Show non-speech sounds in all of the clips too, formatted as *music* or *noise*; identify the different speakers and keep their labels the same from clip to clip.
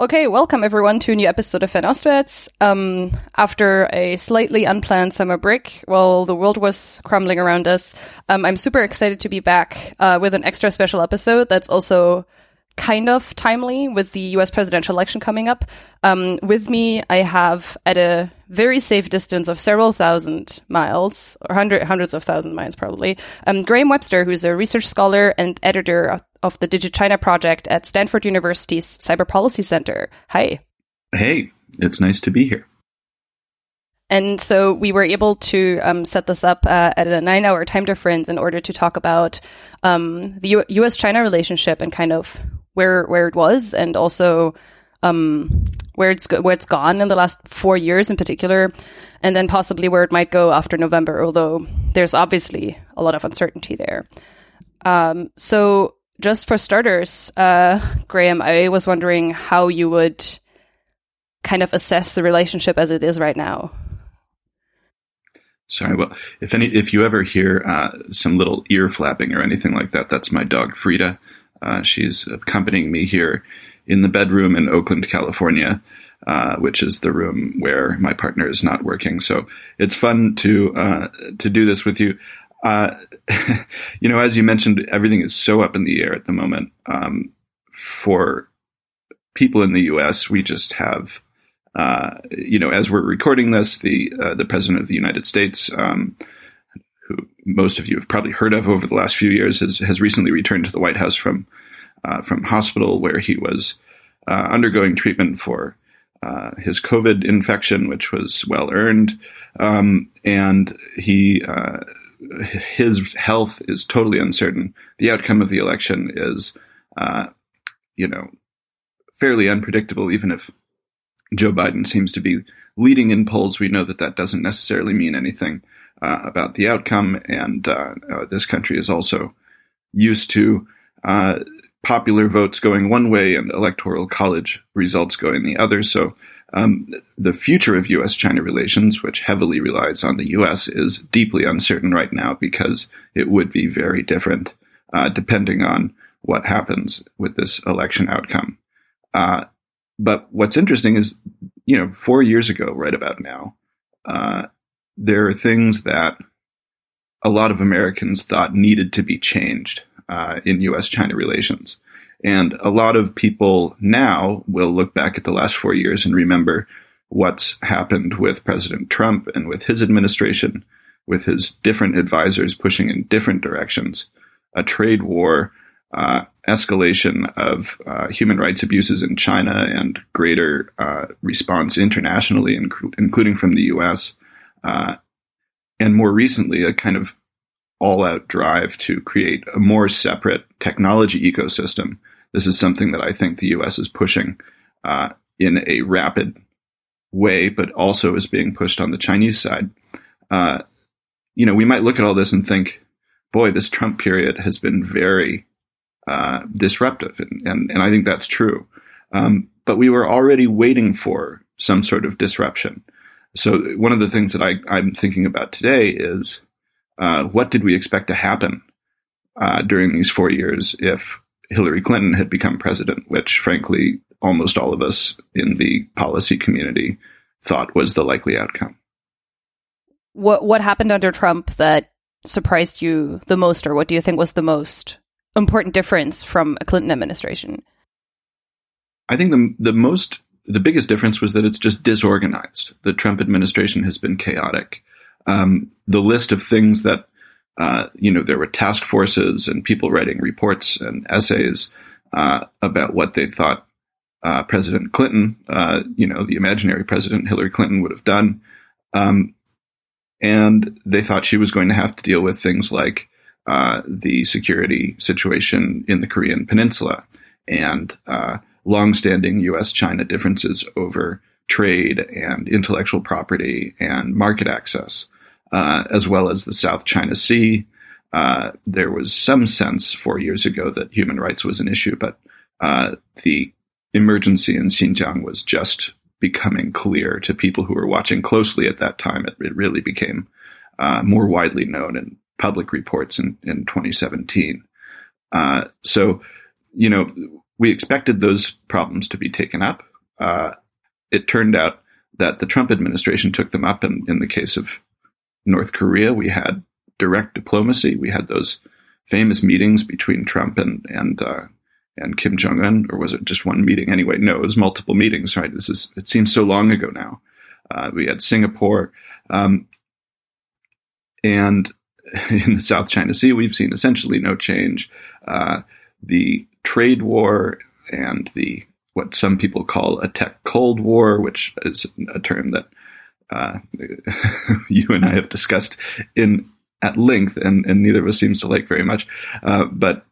Speaker 1: Okay, welcome everyone to a new episode of Fernostwärts. Um, after a slightly unplanned summer break, while the world was crumbling around us, um, I'm super excited to be back uh, with an extra special episode that's also kind of timely with the US presidential election coming up. Um, with me, I have at a very safe distance of several thousand miles, or hundred, hundreds of thousand miles probably, um, Graham Webster, who's a research scholar and editor of, the DigiChina project at Stanford University's Cyber Policy Center. Hi.
Speaker 2: Hey, it's nice to be here.
Speaker 1: And so we were able to um, set this up uh, at a nine hour time difference in order to talk about um, the U- US China relationship and kind of where where it was, and also um, where it's go- where it's gone in the last four years in particular, and then possibly where it might go after November. Although there's obviously a lot of uncertainty there. Um, so just for starters, uh, Graham, I was wondering how you would kind of assess the relationship as it is right now.
Speaker 2: Sorry, well, if any, if you ever hear uh, some little ear flapping or anything like that, that's my dog Frida. Uh, she's accompanying me here in the bedroom in Oakland, California, uh, which is the room where my partner is not working. So it's fun to uh, to do this with you. Uh, *laughs* you know, as you mentioned, everything is so up in the air at the moment. Um, for people in the U.S., we just have. Uh, you know, as we're recording this, the uh, the president of the United States, um, who most of you have probably heard of over the last few years, has, has recently returned to the White House from uh, from hospital where he was uh, undergoing treatment for uh, his COVID infection, which was well earned, um, and he his health is totally uncertain. The outcome of the election is, uh, you know, fairly unpredictable. Even if Joe Biden seems to be leading in polls, we know that that doesn't necessarily mean anything uh, about the outcome. And uh, uh, this country is also used to uh, popular votes going one way and electoral college results going the other. So um, the future of U.S. China relations, which heavily relies on the U.S., is deeply uncertain right now because it would be very different uh, depending on what happens with this election outcome. Uh, but what's interesting is, you know, four years ago, right about now, uh, there are things that a lot of Americans thought needed to be changed uh, in U.S. China relations. And a lot of people now will look back at the last four years and remember what's happened with President Trump and with his administration, with his different advisors pushing in different directions, a trade war, uh, escalation of uh, human rights abuses in China, and greater uh, response internationally, inc- including from the U.S uh, and more recently, a kind of all out drive to create a more separate technology ecosystem. This is something that I think the US is pushing uh, in a rapid way, but also is being pushed on the Chinese side. Uh, you know, we might look at all this and think, boy, this Trump period has been very uh, disruptive. And, and, and, I think that's true. Um, but we were already waiting for some sort of disruption. So one of the things that I, am thinking about today is uh, what did we expect to happen uh, during these four years if Hillary Clinton had become president, which frankly almost all of us in the policy community thought was the likely outcome.
Speaker 1: What what happened under Trump that surprised you the most, or what do you think was the most important difference from a Clinton administration?
Speaker 2: I think the the most the biggest difference was that it's just disorganized. The Trump administration has been chaotic. Um, the list of things that, uh, you know, there were task forces and people writing reports and essays uh, about what they thought uh, President Clinton, uh, you know, the imaginary President Hillary Clinton would have done. Um, and they thought she was going to have to deal with things like uh, the security situation in the Korean Peninsula and uh, longstanding U.S. China differences over trade and intellectual property and market access, uh, as well as the South China Sea. Uh, there was some sense four years ago that human rights was an issue, but uh, the emergency in Xinjiang was just becoming clear to people who were watching closely at that time. It, it really became uh, more widely known in public reports in, in 2017. Uh, so, you know, we expected those problems to be taken up. It turned out that the Trump administration took them up. And in the case of North Korea, we had direct diplomacy. We had those famous meetings between Trump and and uh, and Kim Jong Un, or was it just one meeting? Anyway, no, it was multiple meetings. Right? This is it seems so long ago now. Uh, we had Singapore, um, and *laughs* in the South China Sea, we've seen essentially no change. Uh, the trade war and the what some people call a tech cold war, which is a term that uh, *laughs* you and I have discussed in at length, and, and neither of us seems to like very much. Uh, but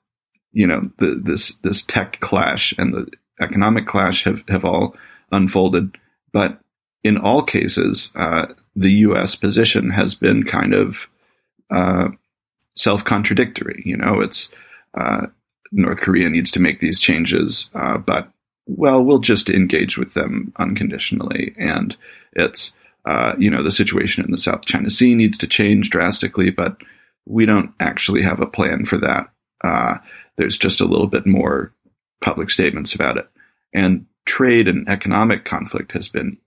Speaker 2: you know, the, this this tech clash and the economic clash have have all unfolded. But in all cases, uh, the U.S. position has been kind of uh, self contradictory. You know, it's uh, North Korea needs to make these changes, uh, but well, we'll just engage with them unconditionally. And it's, uh, you know, the situation in the South China Sea needs to change drastically, but we don't actually have a plan for that. Uh, there's just a little bit more public statements about it. And trade and economic conflict has been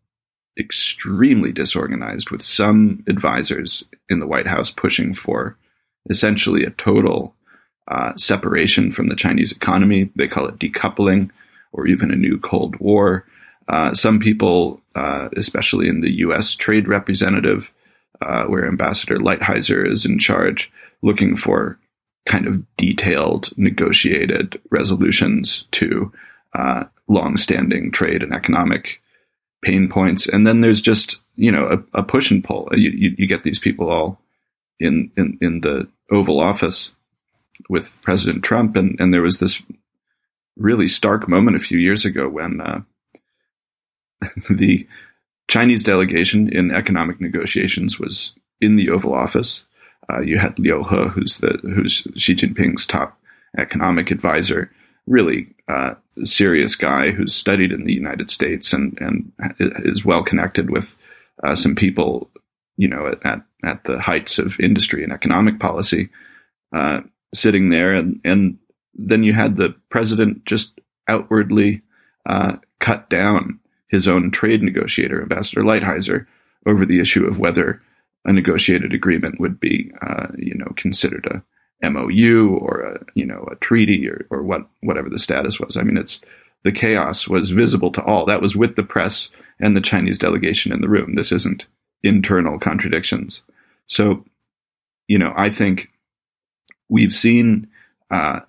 Speaker 2: extremely disorganized, with some advisors in the White House pushing for essentially a total uh, separation from the Chinese economy. They call it decoupling or even a new Cold War. Uh, some people, uh, especially in the U.S. trade representative, uh, where Ambassador Lighthizer is in charge, looking for kind of detailed, negotiated resolutions to uh, long-standing trade and economic pain points. And then there's just you know a, a push and pull. You, you, you, get these people all in, in in the Oval Office with President Trump, and and there was this really stark moment a few years ago when uh, *laughs* the Chinese delegation in economic negotiations was in the Oval Office. Uh, you had Liu He, who's the who's Xi Jinping's top economic advisor, really uh, serious guy who's studied in the United States and and is well connected with uh, some people, you know, at at the heights of industry and economic policy, uh, sitting there, and and then you had the president just outwardly uh, cut down his own trade negotiator, Ambassador Lighthizer, over the issue of whether a negotiated agreement would be, uh, you know, considered a MOU or a, you know, a treaty or, or what, whatever the status was. I mean, it's the chaos was visible to all. That was with the press and the Chinese delegation in the room. This isn't internal contradictions. So, you know, I think we've seen uh,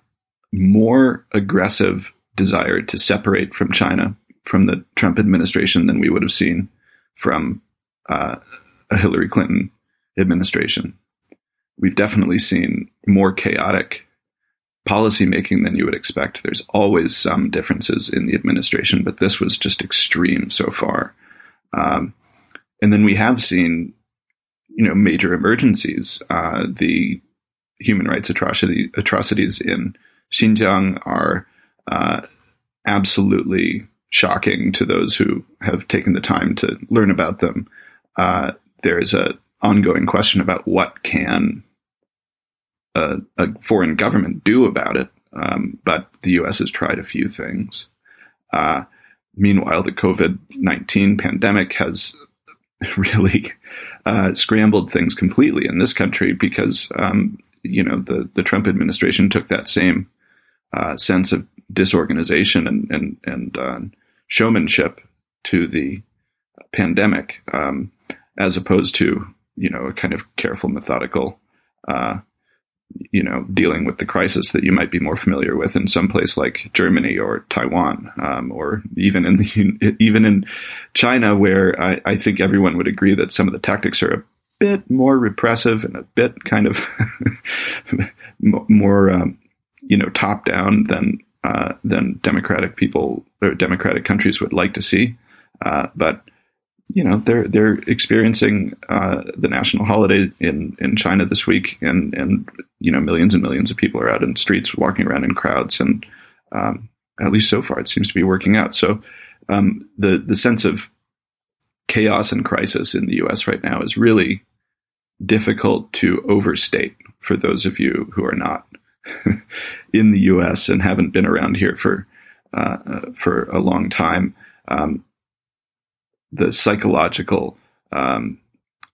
Speaker 2: more aggressive desire to separate from China from the Trump administration than we would have seen from uh, a Hillary Clinton administration. We've definitely seen more chaotic policymaking than you would expect. There's always some differences in the administration, but this was just extreme so far. Um, and then we have seen, you know, major emergencies. Uh, the human rights atrocity, atrocities in Xinjiang are uh, absolutely shocking to those who have taken the time to learn about them. Uh, there is an ongoing question about what can a, a foreign government do about it, um, but the U.S. has tried a few things. Uh, meanwhile, the COVID nineteen pandemic has *laughs* really uh, scrambled things completely in this country because um, you know the the Trump administration took that same uh, sense of disorganization and and and uh, showmanship to the pandemic, um, as opposed to you know a kind of careful, methodical, uh, you know, dealing with the crisis that you might be more familiar with in some place like Germany or Taiwan, um, or even in the even in China, where I, I think everyone would agree that some of the tactics are a bit more repressive and a bit kind of *laughs* more um, you know top down than uh, than democratic people or democratic countries would like to see. Uh, but you know they're they're experiencing uh, the national holiday in in China this week, and and you know millions and millions of people are out in the streets walking around in crowds, and um, at least so far it seems to be working out. So um, the the sense of chaos and crisis in the U.S. right now is really difficult to overstate for those of you who are not *laughs* in the U.S. and haven't been around here for uh, for a long time. Um, the psychological um,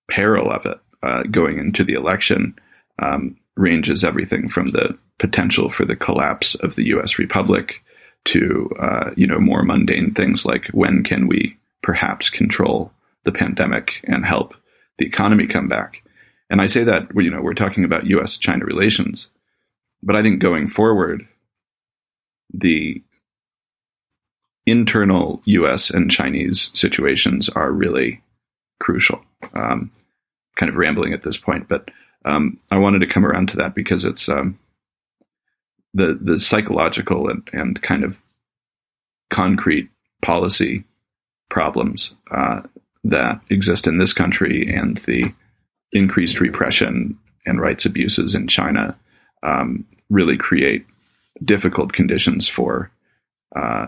Speaker 2: peril of it uh, going into the election um, ranges everything from the potential for the collapse of the U.S. Republic to uh, you know more mundane things like when can we perhaps control the pandemic and help the economy come back. And I say that you know we're talking about U.S.-China relations, but I think going forward, the internal U.S. and Chinese situations are really crucial. Um, kind of rambling at this point, but um, I wanted to come around to that because it's um, the the psychological and, and kind of concrete policy problems uh, that exist in this country and the increased repression and rights abuses in China um, really create difficult conditions for uh,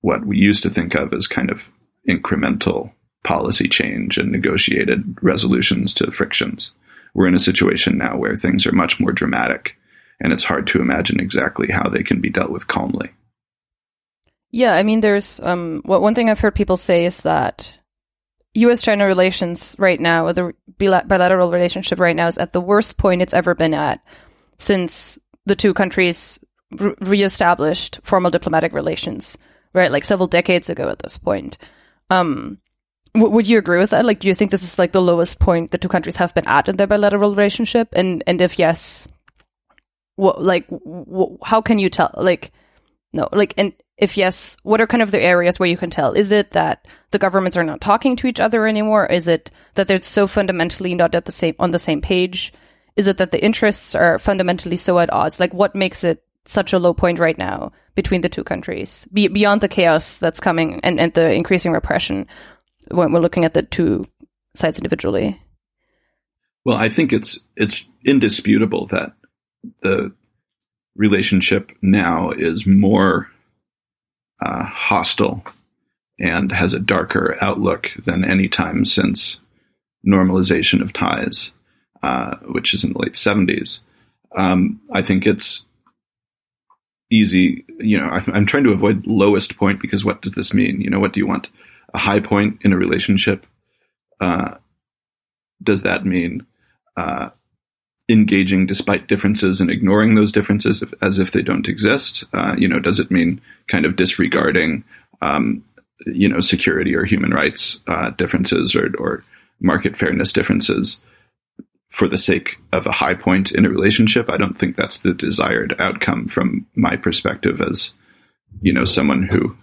Speaker 2: what we used to think of as kind of incremental policy change and negotiated resolutions to frictions. We're in a situation now where things are much more dramatic, and it's hard to imagine exactly how they can be dealt with calmly.
Speaker 1: Yeah, I mean, there's um, what one thing I've heard people say is that U.S.-China relations right now, the bilateral relationship right now, is at the worst point it's ever been at since the two countries re- reestablished formal diplomatic relations, right? Like several decades ago at this point. Um, w- would you agree with that? Like, do you think this is like the lowest point the two countries have been at in their bilateral relationship? And and if yes, what like how can you tell? Like, no, like, and if yes, what are kind of the areas where you can tell? Is it that the governments are not talking to each other anymore? Is it that they're so fundamentally not at the same on the same page? Is it that the interests are fundamentally so at odds? Like, what makes it such a low point right now between the two countries, Be- beyond the chaos that's coming and, and the increasing repression when we're looking at the two sides individually?
Speaker 2: Well, I think it's it's indisputable that the relationship now is more uh, hostile and has a darker outlook than any time since normalization of ties, uh, which is in the late 70s. Um, I think it's easy. You know, I'm, trying to avoid lowest point because what does this mean? You know, what do you want? A high point in a relationship? Uh, does that mean uh, engaging despite differences and ignoring those differences if, as if they don't exist? Uh, you know, does it mean kind of disregarding, um, you know, security or human rights uh, differences or, or market fairness differences for the sake of a high point in a relationship? I don't think that's the desired outcome from my perspective as, you know, someone who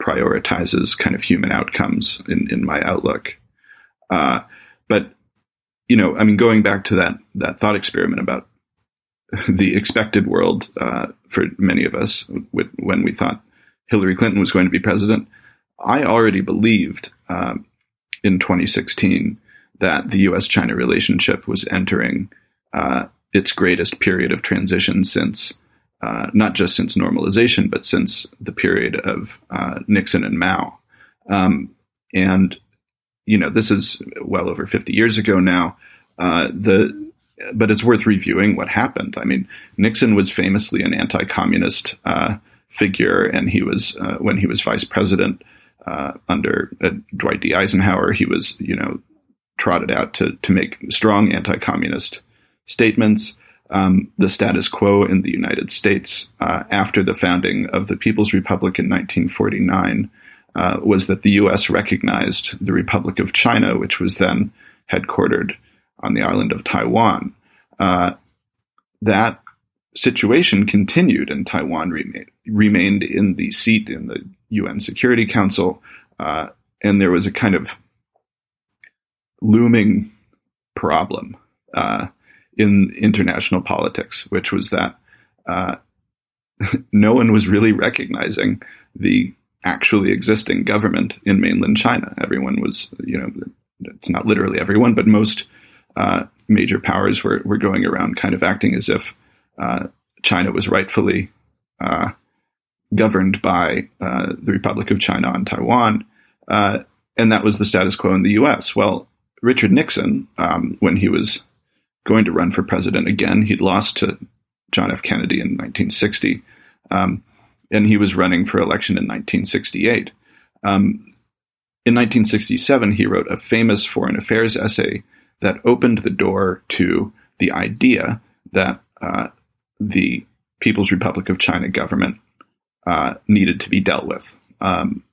Speaker 2: prioritizes kind of human outcomes in, in my outlook. Uh, but you know, I mean, going back to that that thought experiment about *laughs* the expected world uh, for many of us when we thought Hillary Clinton was going to be president, I already believed um, in 2016 that the U.S.-China relationship was entering uh, its greatest period of transition since. Uh, not just since normalization, but since the period of uh, Nixon and Mao. Um, and you know, this is well over 50 years ago now. Uh, the but it's worth reviewing what happened. I mean, Nixon was famously an anti-communist uh, figure, and he was uh, when he was vice president uh, under Dwight D. Eisenhower, he was you know trotted out to to make strong anti-communist statements. Um, the status quo in the United States uh, after the founding of the People's Republic in 1949 uh, was that the U.S. recognized the Republic of China, which was then headquartered on the island of Taiwan. Uh, that situation continued, and Taiwan remained, remained in the seat in the UN Security Council, uh, and there was a kind of looming problem uh, in international politics, which was that uh, *laughs* no one was really recognizing the actually existing government in mainland China. Everyone was, you know, it's not literally everyone, but most uh, major powers were, were going around kind of acting as if uh, China was rightfully uh, governed by uh, the Republic of China on Taiwan. And that was the status quo in the US. Well, Richard Nixon, um, when he was going to run for president again, he'd lost to John F. Kennedy in 1960. Um, and he was running for election in 1968. Um, in 1967, he wrote a famous foreign affairs essay that opened the door to the idea that uh, the People's Republic of China government uh, needed to be dealt with. Um,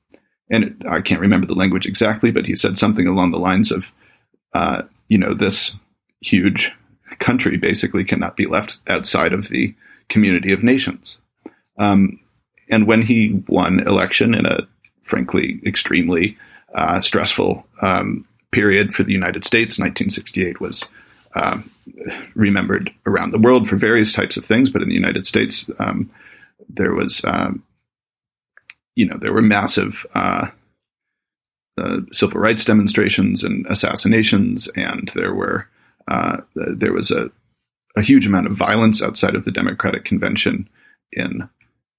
Speaker 2: and it, I can't remember the language exactly, but he said something along the lines of, uh, you know, this huge country basically cannot be left outside of the community of nations. Um, and when he won election in a frankly extremely uh, stressful um, period for the United States, 1968 was um, remembered around the world for various types of things, but in the United States, um, there was, um, you know, there were massive uh, uh, civil rights demonstrations and assassinations, and there were uh, there was a, a huge amount of violence outside of the Democratic Convention in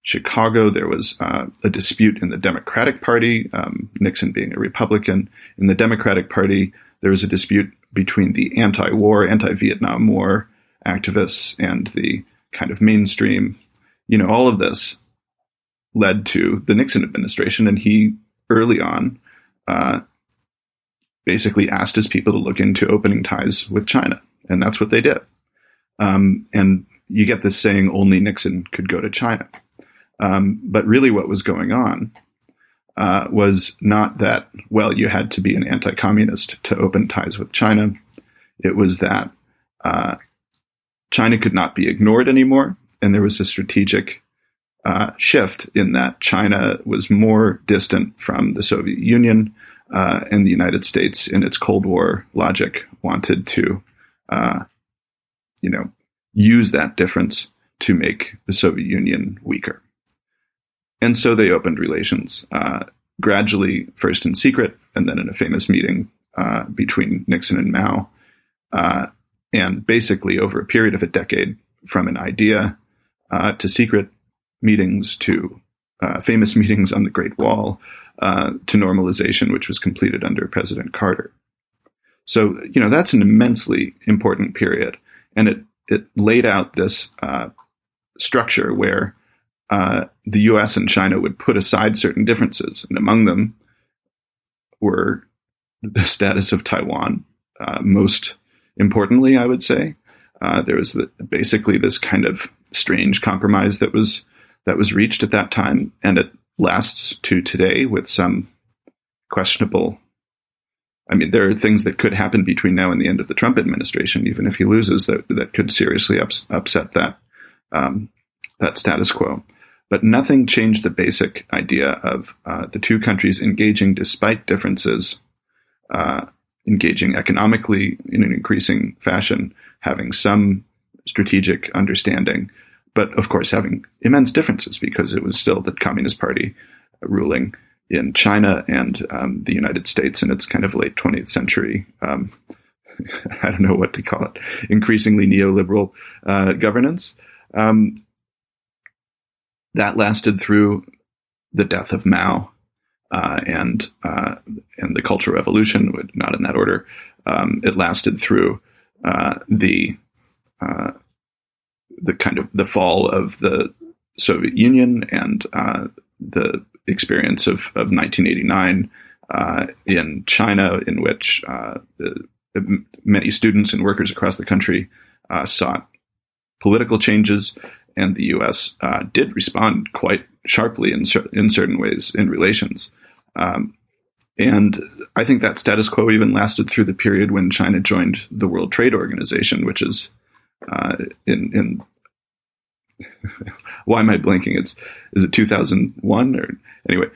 Speaker 2: Chicago. There was uh, a dispute in the Democratic Party, um, Nixon being a Republican. In the Democratic Party, there was a dispute between the anti war, anti Vietnam War activists and the kind of mainstream. You know, all of this led to the Nixon administration, and he early on uh, basically asked his people to look into opening ties with China, and that's what they did. Um, and you get this saying, only Nixon could go to China. Um, but really, what was going on uh, was not that, well, you had to be an anti communist to open ties with China. It was that uh, China could not be ignored anymore. And there was a strategic uh, shift in that China was more distant from the Soviet Union, uh, and the United States, in its Cold War logic, wanted to, uh, you know, use that difference to make the Soviet Union weaker. And so they opened relations uh, gradually, first in secret, and then in a famous meeting uh, between Nixon and Mao. Uh, and basically, over a period of a decade, from an idea uh, to secret meetings to uh, famous meetings on the Great Wall uh, to normalization, which was completed under President Carter. So, you know, that's an immensely important period. And it, it laid out this structure where uh, the US and China would put aside certain differences, and among them were the status of Taiwan. Uh, most importantly, I would say, uh, there was the, basically this kind of strange compromise that was that was reached at that time, and it lasts to today with some questionable. I mean, there are things that could happen between now and the end of the Trump administration, even if he loses, that that could seriously ups, upset that um, that status quo. But nothing changed the basic idea of uh, the two countries engaging despite differences, uh, engaging economically in an increasing fashion, having some strategic understanding, but of course having immense differences because it was still the Communist Party ruling in China and um, the United States in its kind of late 20th century. Um, *laughs* I don't know what to call it, increasingly neoliberal uh, governance. Um, that lasted through the death of Mao uh, and uh, and the Cultural Revolution, not in that order. Um, it lasted through uh, the uh, the kind of the fall of the Soviet Union and uh, the experience of, of 1989 uh, in China, in which the, many students and workers across the country sought political changes and the U.S. Uh, did respond quite sharply in cer- in certain ways in relations. Um, and I think that status quo even lasted through the period when China joined the World Trade Organization, which is uh, in in *laughs* why am I blinking? It's is it 2001 or anyway?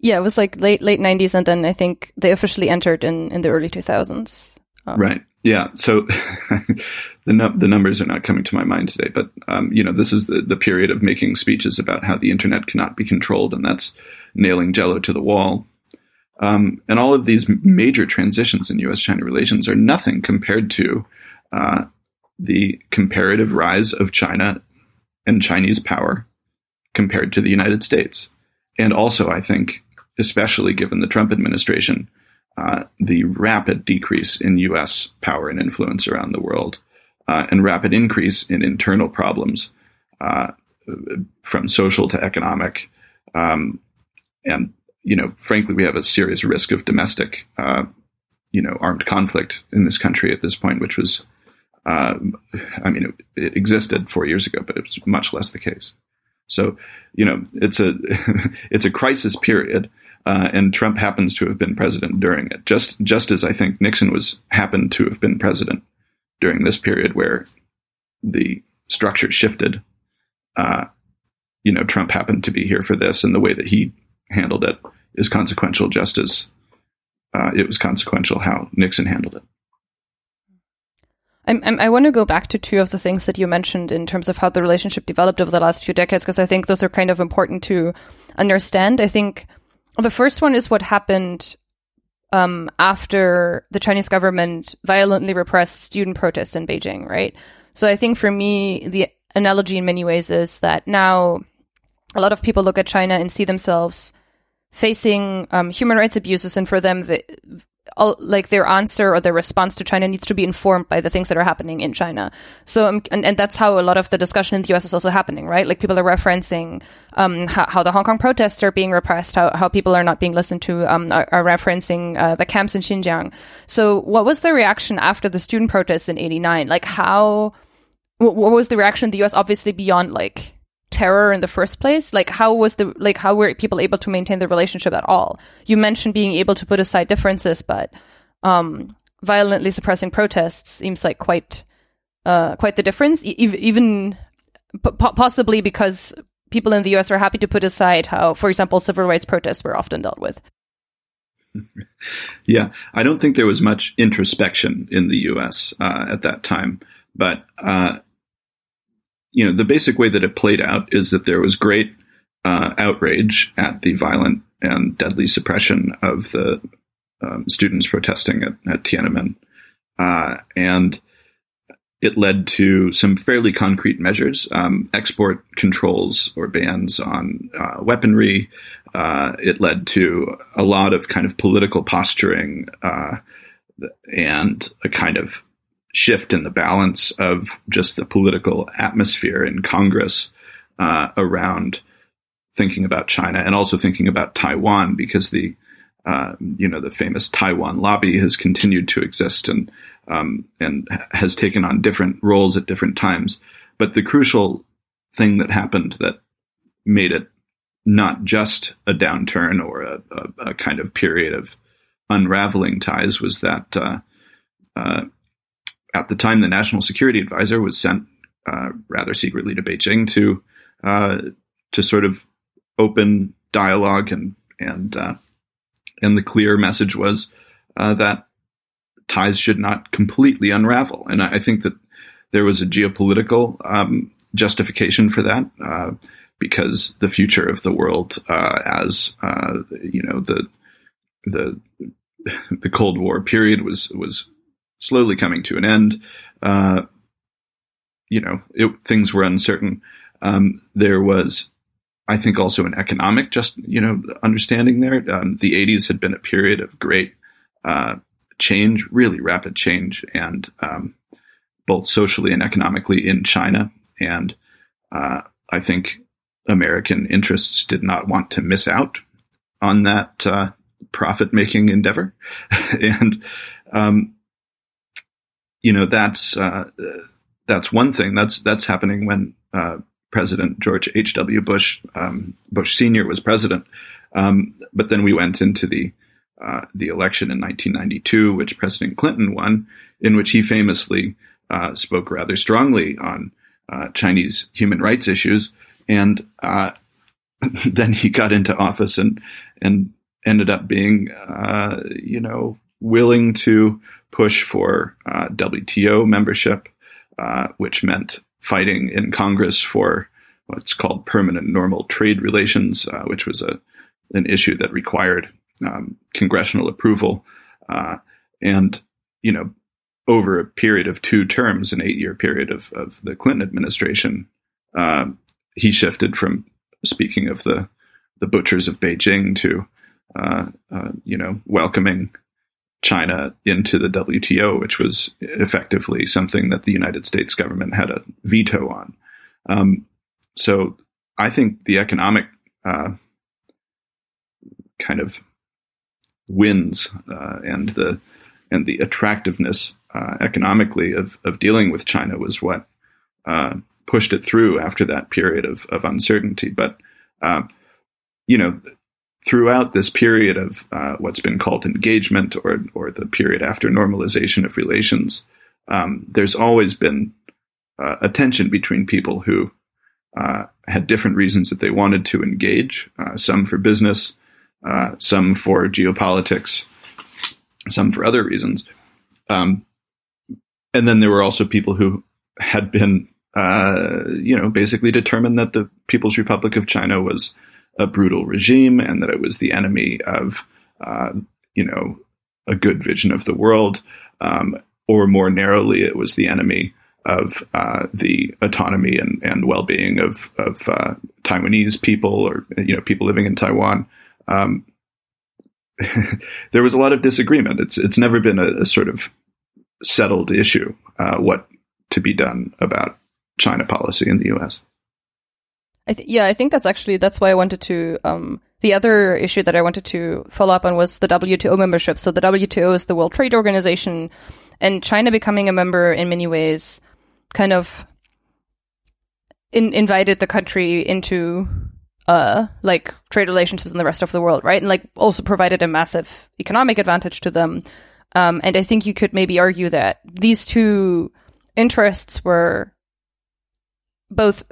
Speaker 1: Yeah, it was like late late 90s, and then I think they officially entered in in the early 2000s.
Speaker 2: Um, right. Yeah. So *laughs* the no- the numbers are not coming to my mind today, but um, you know, this is the the period of making speeches about how the internet cannot be controlled, and that's nailing Jello to the wall. Um, and all of these major transitions in U.S.-China relations are nothing compared to uh, the comparative rise of China and Chinese power compared to the United States. And also, I think, especially given the Trump administration, uh, the rapid decrease in U.S. power and influence around the world uh, and rapid increase in internal problems uh, from social to economic, um, and you know, frankly, we have a serious risk of domestic, uh, you know, armed conflict in this country at this point, which was, uh, I mean, it, it, existed four years ago, but it was much less the case. So, you know, it's a *laughs* it's a crisis period, uh, and Trump happens to have been president during it. Just just as I think Nixon was happened to have been president during this period where the structure shifted. Uh, you know, Trump happened to be here for this, and the way that he handled it is consequential, just as uh, it was consequential how Nixon handled it.
Speaker 1: I'm, I'm, i want to go back to two of the things that you mentioned in terms of how the relationship developed over the last few decades, because I think those are kind of important to understand. I think the first one is what happened um, after the Chinese government violently repressed student protests in Beijing, right? So I think for me, the analogy in many ways is that now a lot of people look at China and see themselves facing um, human rights abuses, and for them, the, like their answer or their response to China needs to be informed by the things that are happening in China. So, um, and, and that's how a lot of the discussion in the US is also happening, right? Like people are referencing um, how, how, the Hong Kong protests are being repressed, how, how people are not being listened to, um, are, are, referencing uh, the camps in Xinjiang. So, what was the reaction after the student protests in 89? Like, how, what was the reaction in the US, obviously beyond like, terror in the first place? Like how was the like how were people able to maintain the relationship at all? You mentioned being able to put aside differences but um violently suppressing protests seems like quite uh quite the difference. E- even p- possibly because people in the US are happy to put aside how for example civil rights protests were often dealt with. *laughs*
Speaker 2: Yeah i don't think there was much introspection in the US uh, at that time but uh you know, the basic way that it played out is that there was great uh, outrage at the violent and deadly suppression of the um, students protesting at, at Tiananmen. Uh, and it led to some fairly concrete measures, um, export controls or bans on uh, weaponry. Uh, it led to a lot of kind of political posturing uh, and a kind of shift in the balance of just the political atmosphere in Congress uh, around thinking about China and also thinking about Taiwan because the uh, you know the famous Taiwan lobby has continued to exist and um, and has taken on different roles at different times. But the crucial thing that happened that made it not just a downturn or a, a, a kind of period of unraveling ties was that uh, uh, at the time, the national security advisor was sent uh, rather secretly to Beijing to uh, to sort of open dialogue and and uh, and the clear message was uh, that ties should not completely unravel. And I, I think that there was a geopolitical um, justification for that uh, because the future of the world, uh, as you know, the the *laughs* the Cold War period was was slowly coming to an end. Uh, you know, it, things were uncertain. Um, there was, I think, also an economic just you know understanding there. Um, the '80s had been a period of great uh, change, really rapid change, and um, both socially and economically in China. And uh, I think American interests did not want to miss out on that uh, profit-making endeavor, *laughs* and um, you know that's uh, that's one thing. That's that's happening when uh, President George H. W. Bush um, Bush Senior was president. Um, but then we went into the uh, the election in 1992, which President Clinton won, in which he famously uh, spoke rather strongly on uh, Chinese human rights issues, and uh, *laughs* then he got into office and and ended up being, you know, willing to push for uh, WTO membership, uh, which meant fighting in Congress for what's called permanent normal trade relations, uh, which was a an issue that required um, congressional approval. Uh, and you know, over a period of two terms, an eight year period of, of the Clinton administration, uh, he shifted from speaking of the the butchers of Beijing to uh, you know welcoming China into the WTO, which was effectively something that the United States government had a veto on. Um, so I think the economic uh, kind of wins uh, and the and the attractiveness uh, economically of of dealing with China was what uh, pushed it through after that period of of uncertainty. But uh, you know, throughout this period of uh, what's been called engagement or or the period after normalization of relations, um, there's always been uh, a tension between people who had different reasons that they wanted to engage. some for business, uh, some for geopolitics, some for other reasons. Um, and then there were also people who had been, uh, you know, basically determined that the People's Republic of China was a brutal regime and that it was the enemy of, uh, you know, a good vision of the world, um, or more narrowly, it was the enemy of uh, the autonomy and, and well-being of, of uh, Taiwanese people or you know people living in Taiwan um, *laughs* there was a lot of disagreement. It's it's never been a, a sort of settled issue uh, what to be done about China policy in the U.S.
Speaker 1: I th- yeah, I think that's actually that's why I wanted to. Um, the other issue that I wanted to follow up on was the WTO membership. So the WTO is the World Trade Organization, and China becoming a member in many ways kind of in- invited the country into uh, like trade relationships in the rest of the world, right? And like also provided a massive economic advantage to them. Um, and I think you could maybe argue that these two interests were both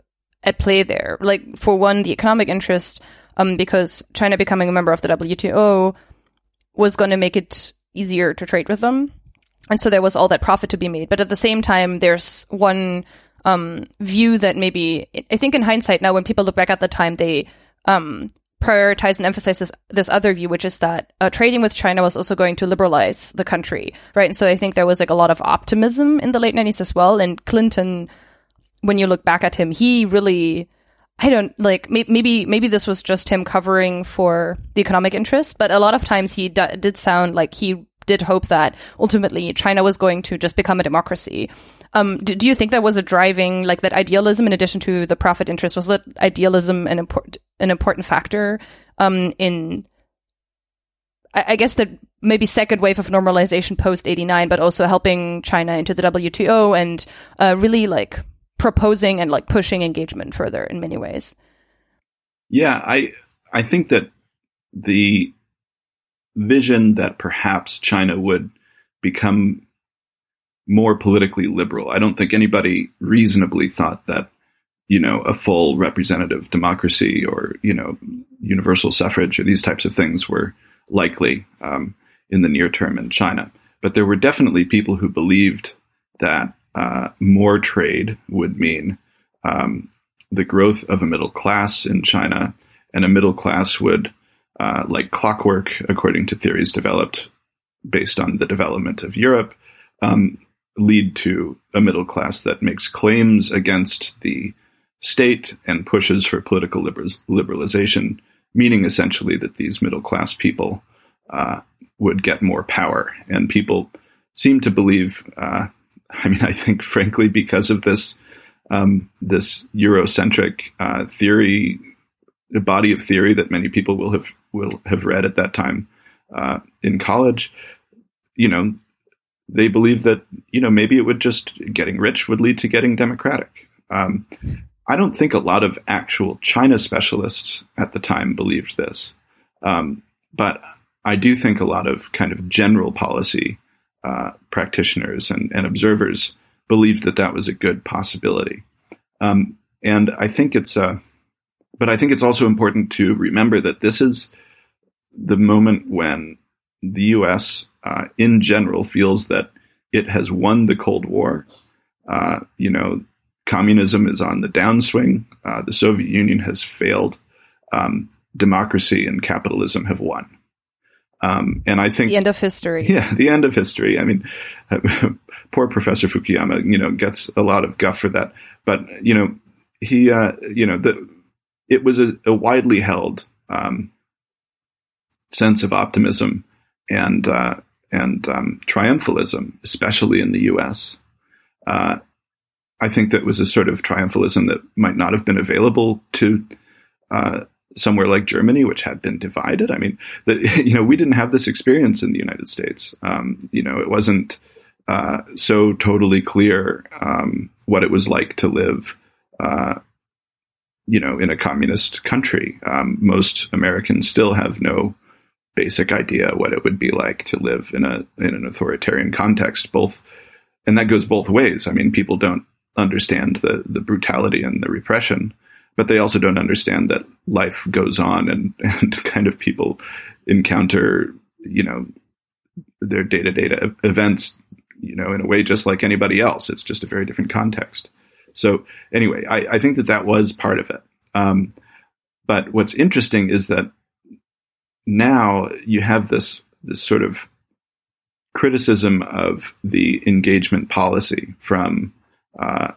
Speaker 1: at play there. Like for one, the economic interest, um, because China becoming a member of the WTO was going to make it easier to trade with them. And so there was all that profit to be made. But at the same time, there's one um, view that maybe I think in hindsight now, when people look back at the time, they um, prioritize and emphasize this, this other view, which is that uh, trading with China was also going to liberalize the country, right? And so I think there was like a lot of optimism in the late '90s as well. And Clinton, when you look back at him, he really I don't like maybe maybe this was just him covering for the economic interest, but a lot of times he d- did sound like he did hope that ultimately China was going to just become a democracy. Um, do, do, you think that was a driving, like that idealism in addition to the profit interest, was that idealism an important, an important factor, um, in, I, I guess the maybe second wave of normalization post 89, but also helping China into the WTO and, uh, really like proposing and like pushing engagement further in many ways?
Speaker 2: Yeah, I, I think that the vision that perhaps China would become more politically liberal. I don't think anybody reasonably thought that, you know, a full representative democracy or, you know, universal suffrage or these types of things were likely um, in the near term in China. But there were definitely people who believed that uh, more trade would mean um, the growth of a middle class in China, and a middle class would, uh, like clockwork, according to theories developed based on the development of Europe, um, lead to a middle class that makes claims against the state and pushes for political liberalization, meaning essentially that these middle class people uh, would get more power. And people seem to believe, uh, I mean, I think, frankly, because of this um, this Eurocentric uh, theory, the body of theory that many people will have will have read at that time uh, in college, you know, they believe that you know maybe it would just getting rich would lead to getting democratic. Um, I don't think a lot of actual China specialists at the time believed this, um, but I do think a lot of kind of general policy uh, practitioners and, and, observers believed that that was a good possibility. Um, and I think it's, uh, but I think it's also important to remember that this is the moment when the U.S uh, in general feels that it has won the Cold War. Uh, you know, communism is on the downswing. Uh, the Soviet Union has failed. Um, democracy and capitalism have won. Um, and I think
Speaker 1: the end of history. *laughs*
Speaker 2: Yeah, the end of history. I mean, *laughs* poor Professor Fukuyama, you know, gets a lot of guff for that. But you know, he, uh, you know, the it was a, a widely held um, sense of optimism and uh, and um, triumphalism, especially in the U.S. Uh, I think that was a sort of triumphalism that might not have been available to uh, somewhere like Germany, which had been divided. I mean, the, *laughs* you know, we didn't have this experience in the United States. Um, you know, it wasn't uh, so totally clear um, what it was like to live, uh, you know, in a communist country. Um, most Americans still have no basic idea what it would be like to live in a in an authoritarian context. Both, and that goes both ways. I mean, people don't understand the the brutality and the repression, but they also don't understand that life goes on and *laughs* and kind of people encounter you know their day to day events you know in a way just like anybody else. It's just a very different context. So anyway, I, I think that that was part of it. Um, but what's interesting is that now you have this this sort of criticism of the engagement policy from uh,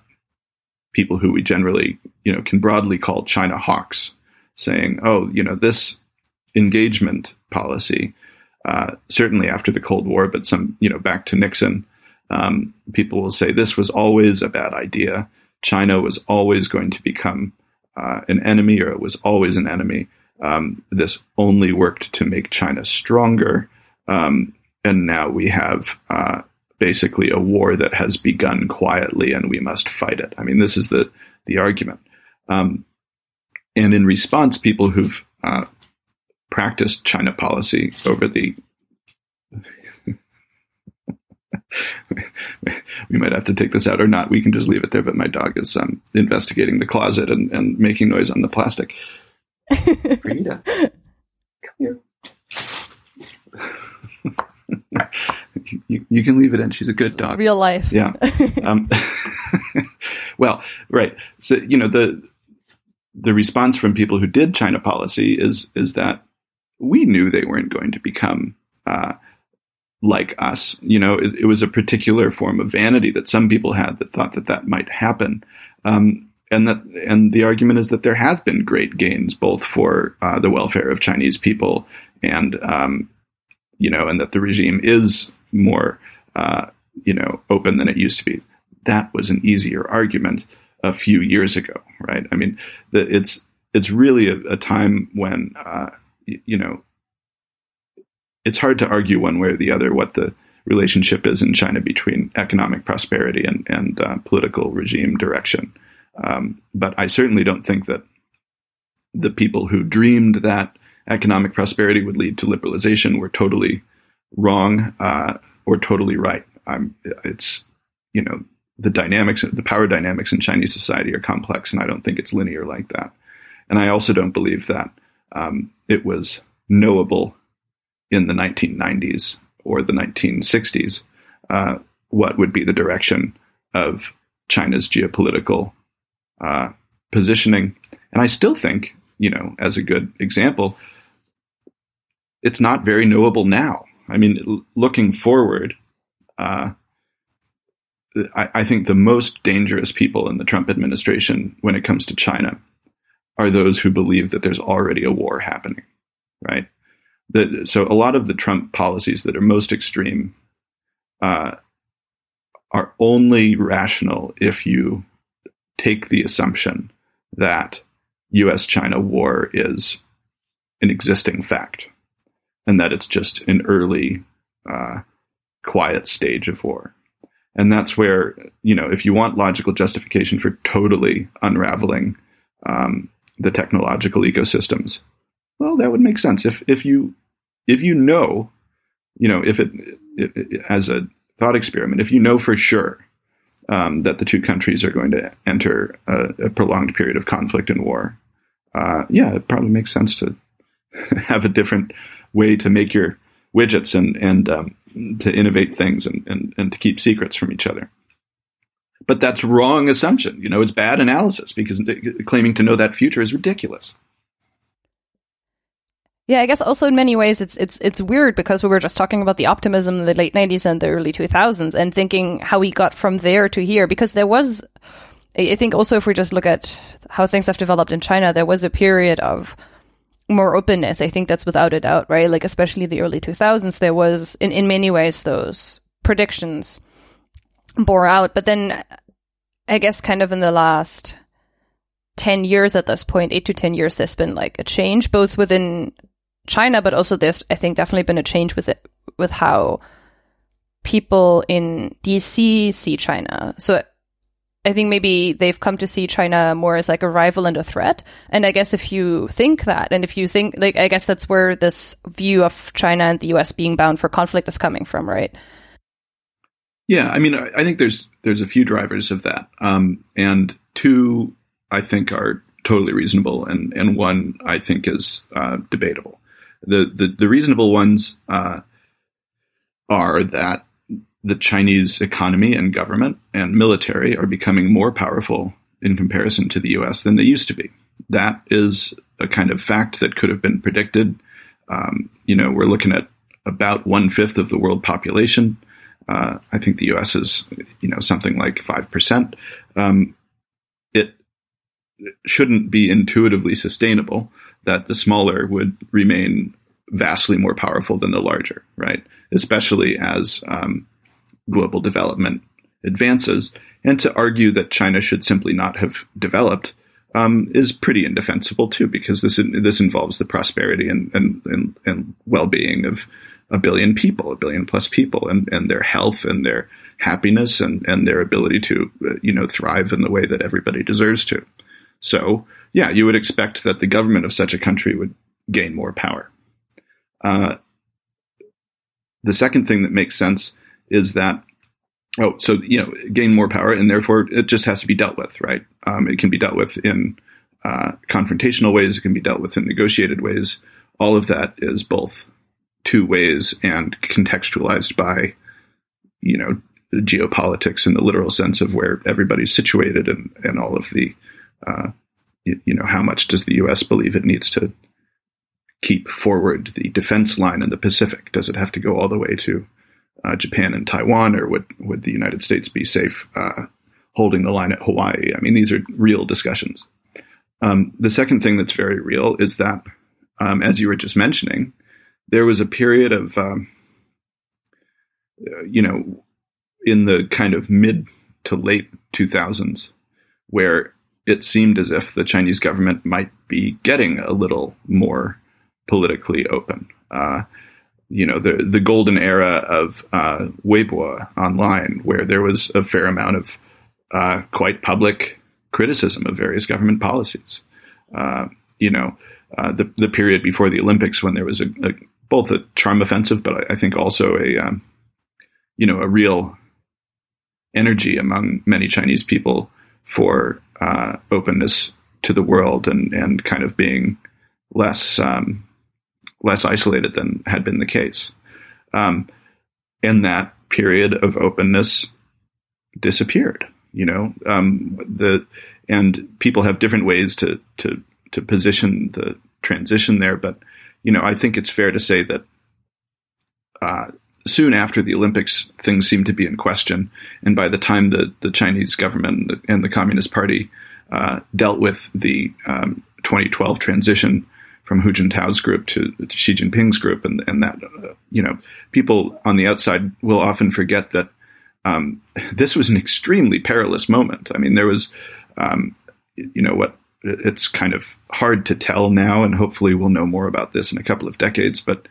Speaker 2: people who we generally you know can broadly call China hawks, saying, "Oh, you know this engagement policy." Uh, certainly after the Cold War, but some you know back to Nixon, um, people will say this was always a bad idea. China was always going to become uh, an enemy, or it was always an enemy. Um, this only worked to make China stronger. Um, and now we have uh, basically a war that has begun quietly and we must fight it. I mean, this is the, the argument. Um, and in response, people who've uh, practiced China policy over the *laughs* we might have to take this out or not. We can just leave it there. But my dog is um, investigating the closet and, and making noise on the plastic. *laughs* Frida, come here. you, you, can leave it in. She's a good dog.
Speaker 1: Real life.
Speaker 2: Yeah. *laughs* Um, well, right. So you know the the response from people who did China policy is is that we knew they weren't going to become uh, like us. You know, it, it, was a particular form of vanity that some people had that thought that that might happen. Um, and that and the argument is that there have been great gains both for uh, the welfare of Chinese people and um, you know, and that the regime is more uh, you know open than it used to be. That was an easier argument a few years ago, right? I mean, the, it's it's really a, a time when uh, y- you know it's hard to argue one way or the other what the relationship is in China between economic prosperity and, and uh, political regime direction. Um, but I certainly don't think that the people who dreamed that economic prosperity would lead to liberalization were totally wrong uh, or totally right. I'm, it's you know the dynamics, the power dynamics in Chinese society are complex, and I don't think it's linear like that. And I also don't believe that um, it was knowable in the 1990s or the 1960s uh, what would be the direction of China's geopolitical uh, positioning. And I still think, you know, as a good example, it's not very knowable now. I mean, looking forward, uh, I, I think the most dangerous people in the Trump administration when it comes to China are those who believe that there's already a war happening, right? That so a lot of the Trump policies that are most extreme uh, are only rational if you take the assumption that US China war is an existing fact and that it's just an early, uh, quiet stage of war. And that's where, you know, if you want logical justification for totally unraveling um, the technological ecosystems, well, that would make sense. If, if you, if you know, you know, if it, it, it as a thought experiment, if you know for sure um, that the two countries are going to enter a, a prolonged period of conflict and war, uh, yeah, it probably makes sense to *laughs* have a different way to make your widgets and and um, to innovate things and, and and to keep secrets from each other. But that's wrong assumption. You know, it's bad analysis because claiming to know that future is ridiculous.
Speaker 1: Yeah, I guess also in many ways it's it's it's weird because we were just talking about the optimism in the late 90s and the early 2000s and thinking how we got from there to here because there was I think also if we just look at how things have developed in China there was a period of more openness. I think that's without a doubt, right? Like especially the early 2000s there was in in many ways those predictions bore out, but then I guess kind of in the last 10 years at this point, eight to 10 years, there's been like a change both within China, but also there's, I think, definitely been a change with it, with how people in DC see China. So I think maybe they've come to see China more as like a rival and a threat. And I guess if you think that, and if you think, like, I guess that's where this view of China and the US being bound for conflict is coming from, right?
Speaker 2: Yeah, I mean, I think there's there's a few drivers of that, um, and two I think are totally reasonable, and and one I think is uh, debatable. The, the the reasonable ones uh, are that the Chinese economy and government and military are becoming more powerful in comparison to the U.S. than they used to be. That is a kind of fact that could have been predicted. Um, you know, we're looking at about one fifth of the world population. Uh, I think the U.S. is, you know, something like five percent. Um, it shouldn't be intuitively sustainable that the smaller would remain vastly more powerful than the larger, right? Especially as um, global development advances. And to argue that China should simply not have developed um, is pretty indefensible too, because this this involves the prosperity and and, and, and well being of a billion people, a billion plus people, and, and their health and their happiness and, and their ability to, uh, you know, thrive in the way that everybody deserves to. So, yeah, you would expect that the government of such a country would gain more power. Uh, the second thing that makes sense is that, oh, so, you know, gain more power and therefore it just has to be dealt with, right? Um, it can be dealt with in uh, confrontational ways, it can be dealt with in negotiated ways. All of that is both two ways and contextualized by, you know, geopolitics in the literal sense of where everybody's situated and, and all of the, uh, you, you, know, how much does the U.S. believe it needs to keep forward the defense line in the Pacific? Does it have to go all the way to uh, Japan and Taiwan, or would would the United States be safe uh, holding the line at Hawaii? I mean, these are real discussions. Um, the second thing that's very real is that, um, as you were just mentioning, there was a period of, um, you know, in the kind of mid to late 2000s, where it seemed as if the Chinese government might be getting a little more politically open. Uh, you know, the the golden era of uh, Weibo online, where there was a fair amount of uh, quite public criticism of various government policies. Uh, you know, uh, the the period before the Olympics when there was a, a both a charm offensive, but I, I think also a um, you know a real energy among many Chinese people for uh, openness to the world and and kind of being less um, less isolated than had been the case. Um, and that period of openness disappeared. You know, um, the and people have different ways to to to position the transition there, but you know, I think it's fair to say that uh, soon after the Olympics, things seemed to be in question, and by the time the the Chinese government and the Communist Party uh, dealt with the um, 2012 transition from Hu Jintao's group to, Xi Jinping's group, and, and that uh, you know people on the outside will often forget that um, this was an extremely perilous moment. I mean, there was um, you know what it's kind of hard to tell now, and hopefully we'll know more about this in a couple of decades. But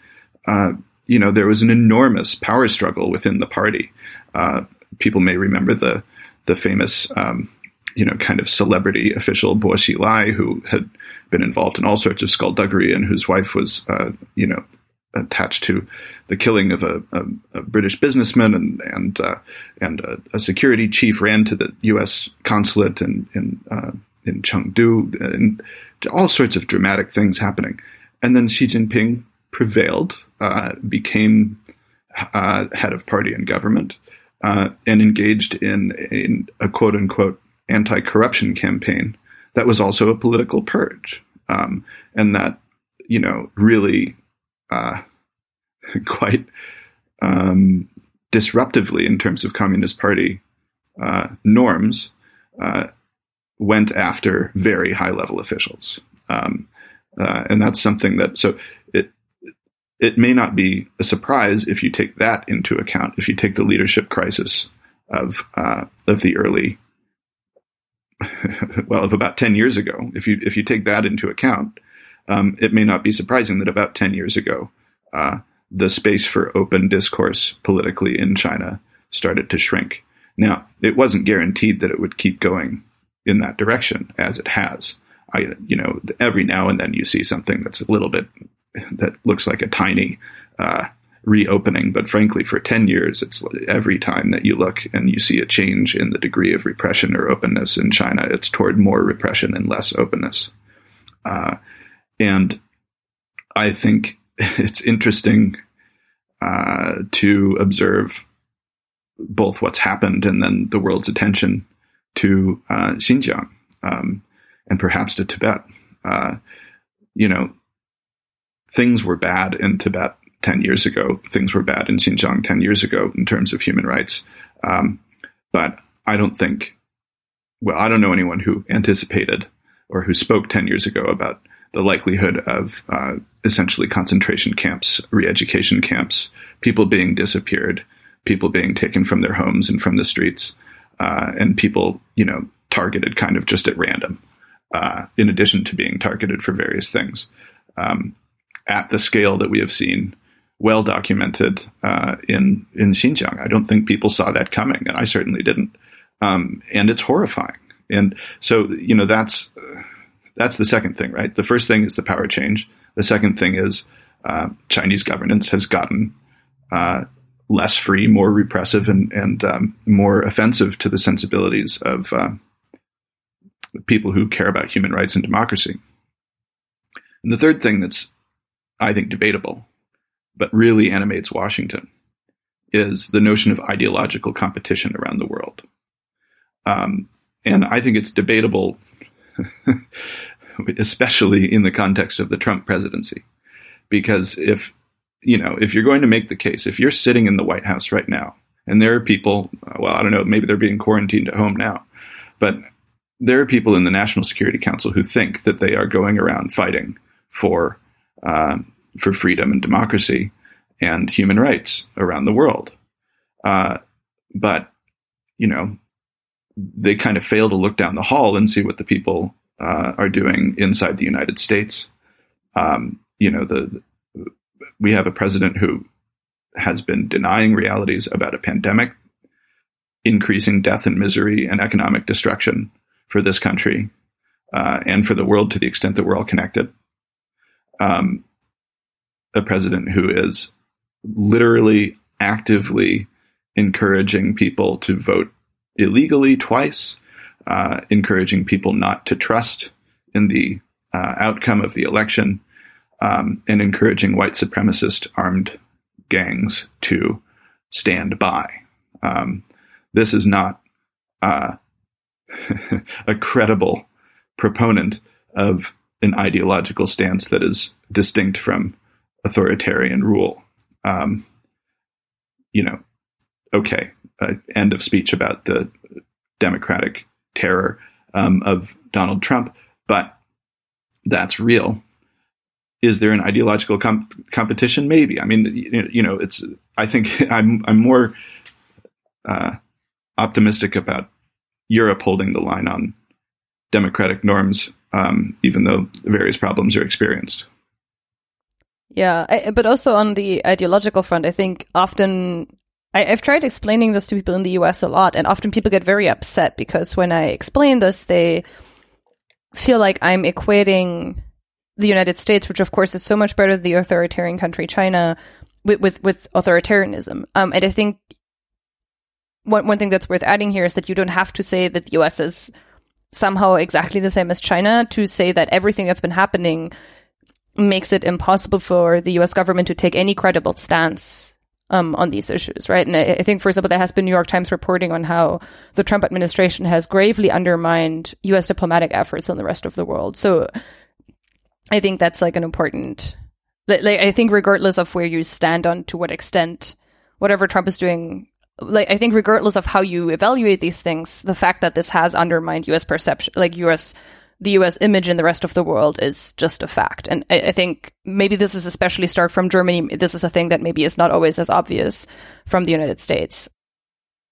Speaker 2: uh, you know, there was an enormous power struggle within the party. Uh, people may remember the the famous, um, you know, kind of celebrity official Bo Xilai, who had been involved in all sorts of skullduggery, and whose wife was, uh, you know, attached to the killing of a, a, a British businessman, and and uh, and a, a, security chief ran to the U.S. consulate in in uh, in Chengdu, and all sorts of dramatic things happening. And then Xi Jinping prevailed, uh, became uh, head of party and government, uh, and engaged in, in, a quote unquote anti corruption campaign that was also a political purge. Um, and that, you know, really uh, *laughs* quite um, disruptively in terms of Communist Party uh, norms, uh, went after very high level officials. Um, uh, and that's something that, so it, it may not be a surprise if you take that into account, if you take the leadership crisis of, uh, of the early *laughs* well, of about 10 years ago, if you, if you take that into account, um, it may not be surprising that about 10 years ago, uh, the space for open discourse politically in China started to shrink. Now, it wasn't guaranteed that it would keep going in that direction as it has. I, you know, every now and then you see something that's a little bit that looks like a tiny uh, reopening, but frankly, for ten years, it's every time that you look and you see a change in the degree of repression or openness in China, it's toward more repression and less openness. Uh, and I think *laughs* it's interesting uh, to observe both what's happened and then the world's attention to uh, Xinjiang um, and perhaps to Tibet. Uh, you know, things were bad in Tibet 10 years ago. Things were bad in Xinjiang 10 years ago in terms of human rights. Um, but I don't think, well, I don't know anyone who anticipated or who spoke 10 years ago about the likelihood of uh, essentially concentration camps, re education camps, people being disappeared, people being taken from their homes and from the streets, uh, and people, you know, targeted kind of just at random, uh, in addition to being targeted for various things. Um, at the scale that we have seen, well documented uh, in in Xinjiang, I don't think people saw that coming, and I certainly didn't. Um, and it's horrifying. And so, you know, that's that's the second thing, right? The first thing is the power change. The second thing is uh, Chinese governance has gotten uh, less free, more repressive, and, and um, more offensive to the sensibilities of uh, people who care about human rights and democracy. And the third thing that's, I think, debatable, but really animates Washington, is the notion of ideological competition around the world. Um, and I think it's debatable *laughs* especially in the context of the Trump presidency. Because if, you know, if you're going to make the case, if you're sitting in the White House right now, and there are people, well, I don't know, maybe they're being quarantined at home now, but there are people in the National Security Council who think that they are going around fighting for uh, for freedom and democracy and human rights around the world. Uh, but you know, they kind of fail to look down the hall and see what the people uh, are doing inside the United States. Um, you know, the we have a president who has been denying realities about a pandemic, increasing death and misery and economic destruction for this country uh, and for the world to the extent that we're all connected. Um, a president who is literally actively encouraging people to vote illegally twice uh, encouraging people not to trust in the uh, outcome of the election, um, and encouraging white supremacist armed gangs to stand by. Um, this is not uh, *laughs* a credible proponent of an ideological stance that is distinct from authoritarian rule. Um, you know, okay, uh, end of speech about the democratic terror um, of Donald Trump, but that's real. Is there an ideological competition? Maybe. I mean, you know, it's. I think *laughs* I'm. I'm more uh, optimistic about Europe holding the line on democratic norms, um, even though various problems are experienced.
Speaker 1: Yeah, I, but also on the ideological front, I think often I, have tried explaining this to people in the US a lot, and often people get very upset because when I explain this, they feel like I'm equating the United States, which of course is so much better than the authoritarian country China, with with, with authoritarianism. Um, and I think one one thing that's worth adding here is that you don't have to say that the US is somehow exactly the same as China to say that everything that's been happening makes it impossible for the US government to take any credible stance um, on these issues, right? And I, I, think, for example, there has been New York Times reporting on how the Trump administration has gravely undermined U.S. diplomatic efforts in the rest of the world. So I think that's like an important, like, I think, regardless of where you stand on to what extent whatever Trump is doing, like, I think, regardless of how you evaluate these things, the fact that this has undermined U.S. perception, like U.S the US image in the rest of the world is just a fact. And I, I, think maybe this is especially stark from Germany. This is a thing that maybe is not always as obvious from the United States.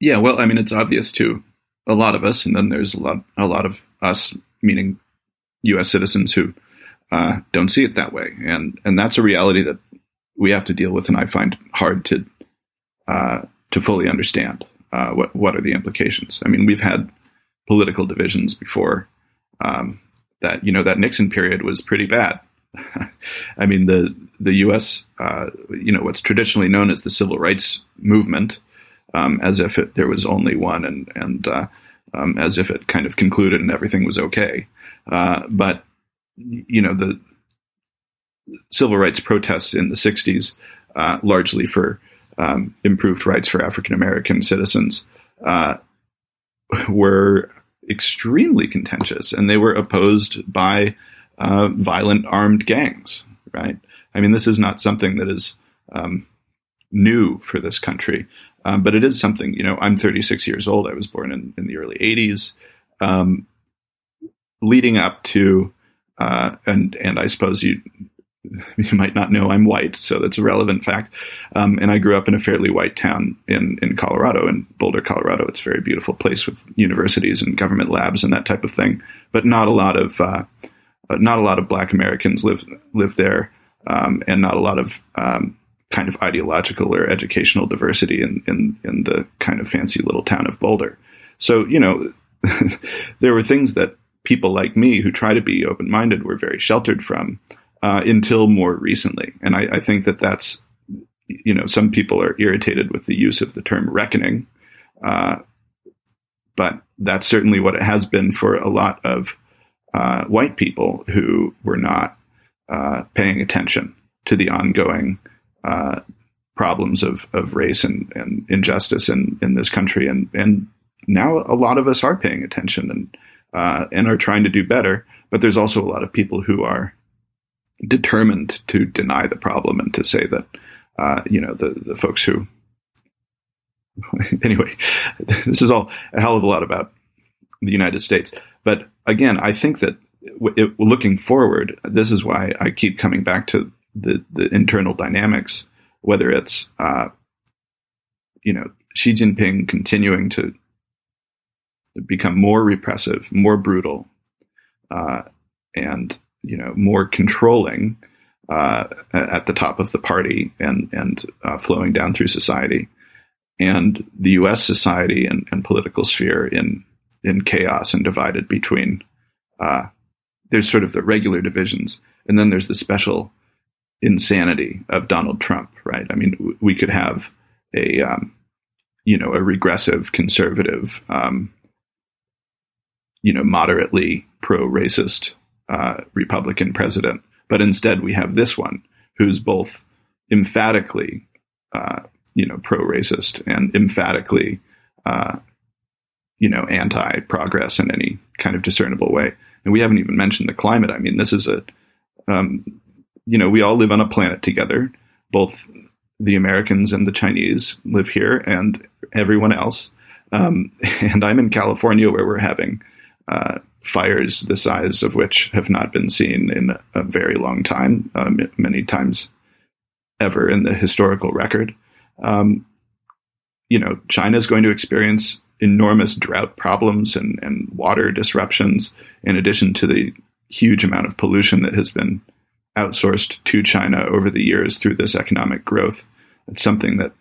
Speaker 2: Yeah, well, I mean, it's obvious to a lot of us, and then there's a lot a lot of us, meaning U.S. citizens who uh, don't see it that way, and and that's a reality that we have to deal with, and I find it hard to uh, to fully understand uh, what what are the implications. I mean, we've had political divisions before. Um, that you know that Nixon period was pretty bad. *laughs* I mean, the the U.S. Uh, you know what's traditionally known as the civil rights movement, um, as if it, there was only one, and and uh, um, as if it kind of concluded and everything was okay. Uh, but you know the civil rights protests in the '60s, uh, largely for um, improved rights for African American citizens, uh, were extremely contentious, and they were opposed by uh, violent armed gangs. Right? I mean, this is not something that is um, new for this country, um, but it is something. You know, I'm 36 years old. I was born in, in the early 80s. Um, leading up to, uh, and and I suppose you *laughs* you might not know I'm white, so that's a relevant fact. Um, and I grew up in a fairly white town in in Colorado, in Boulder, Colorado. It's a very beautiful place with universities and government labs and that type of thing. But not a lot of uh, uh, not a lot of Black Americans live live there, um, and not a lot of um, kind of ideological or educational diversity in, in in the kind of fancy little town of Boulder. So you know, *laughs* there were things that people like me who try to be open minded were very sheltered from uh, until more recently. And I, I, think that that's, you know, some people are irritated with the use of the term reckoning, uh, but that's certainly what it has been for a lot of uh, white people who were not uh, paying attention to the ongoing uh, problems of, of race and, and injustice in, in this country. And, and now a lot of us are paying attention and, uh, and are trying to do better. But there's also a lot of people who are determined to deny the problem and to say that uh, you know the the folks who *laughs* anyway *laughs* this is all a hell of a lot about the United States. But again I think that it, looking forward this is why I keep coming back to the the internal dynamics whether it's uh, you know Xi Jinping continuing to become more repressive more brutal uh, and you know more controlling uh, at the top of the party and and uh, flowing down through society, and the U.S. society and, and political sphere in in chaos and divided between uh, there's sort of the regular divisions, and then there's the special insanity of Donald Trump, right? I mean, we could have a um, you know a regressive conservative, um, you know, moderately pro racist uh, Republican president, but instead we have this one who's both emphatically, uh, you know, pro-racist and emphatically, uh, you know, anti-progress in any kind of discernible way. And we haven't even mentioned the climate. I mean, this is a, um, you know, we all live on a planet together. Both the Americans and the Chinese live here, and everyone else. Um, *laughs* and I'm in California, where we're having uh, fires the size of which have not been seen in a very long time, um, many times ever in the historical record. Um, you know, China is going to experience enormous drought problems and, and water disruptions, in addition to the huge amount of pollution that has been outsourced to China over the years through this economic growth. It's something that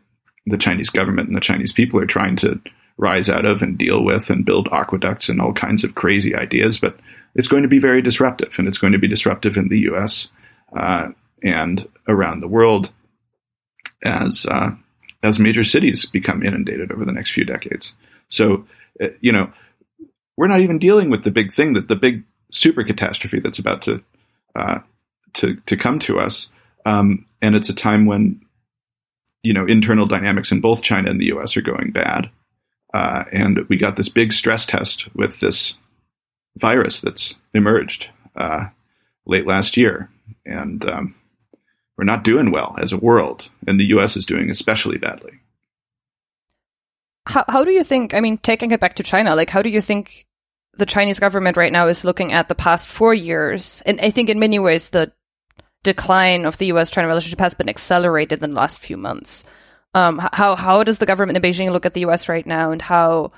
Speaker 2: the Chinese government and the Chinese people are trying to rise out of and deal with and build aqueducts and all kinds of crazy ideas. But it's going to be very disruptive, and it's going to be disruptive in the U.S. Uh, and around the world as uh, as major cities become inundated over the next few decades. So, uh, you know, we're not even dealing with the big thing that the big super catastrophe that's about to uh, to to come to us. Um, and it's a time when you know internal dynamics in both China and the U.S. are going bad. Uh, and we got this big stress test with this virus that's emerged uh, late last year. And um, we're not doing well as a world, and the US is doing especially badly.
Speaker 1: How, how do you think, I mean, taking it back to China, like, how do you think the Chinese government right now is looking at the past four years? And I think in many ways, the decline of the US China relationship has been accelerated in the last few months. Um, how how does the government in Beijing look at the U.S. right now, and how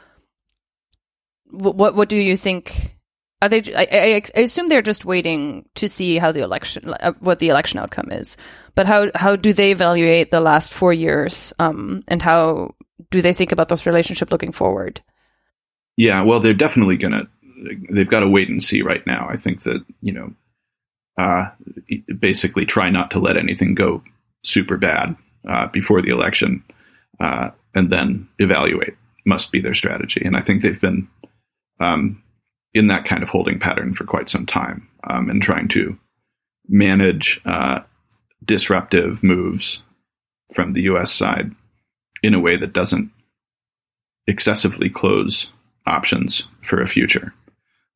Speaker 1: what what do you think? Are they? I, I, assume they're just waiting to see how the election, uh, what the election outcome is. But how how do they evaluate the last four years, um, and how do they think about this relationship looking forward?
Speaker 2: Yeah, well, they're definitely gonna. They've got to wait and see right now. I think that you know, uh, basically try not to let anything go super bad uh, before the election, uh, and then evaluate must be their strategy. And I think they've been um, in that kind of holding pattern for quite some time um, and trying to manage uh, disruptive moves from the U.S. side in a way that doesn't excessively close options for a future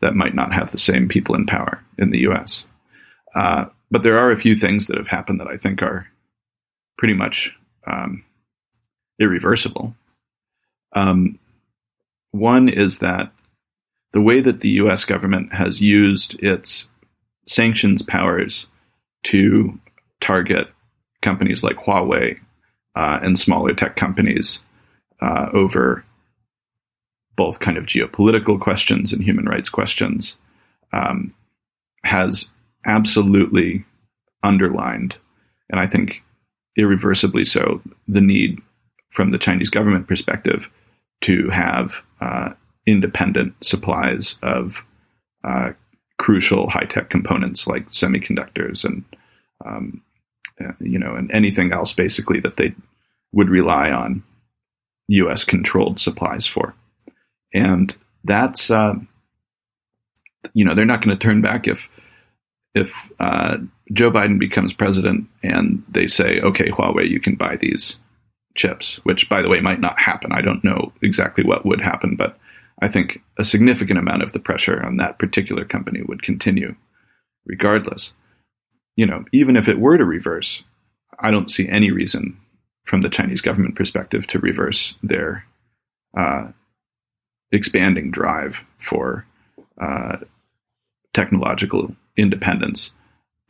Speaker 2: that might not have the same people in power in the U.S. Uh, but there are a few things that have happened that I think are pretty much um, irreversible. Um, one is that the way that the US government has used its sanctions powers to target companies like Huawei uh, and smaller tech companies uh, over both kind of geopolitical questions and human rights questions um, has absolutely underlined, and I think irreversibly so, the need from the Chinese government perspective to have uh, independent supplies of uh, crucial high tech components like semiconductors and um, uh, you know and anything else basically that they would rely on U.S. controlled supplies for, and that's uh, you know they're not going to turn back if if uh, Joe Biden becomes president and they say okay Huawei you can buy these chips, which by the way might not happen. I don't know exactly what would happen, but I think a significant amount of the pressure on that particular company would continue regardless. You know, even if it were to reverse, I don't see any reason from the Chinese government perspective to reverse their uh, expanding drive for uh, technological independence,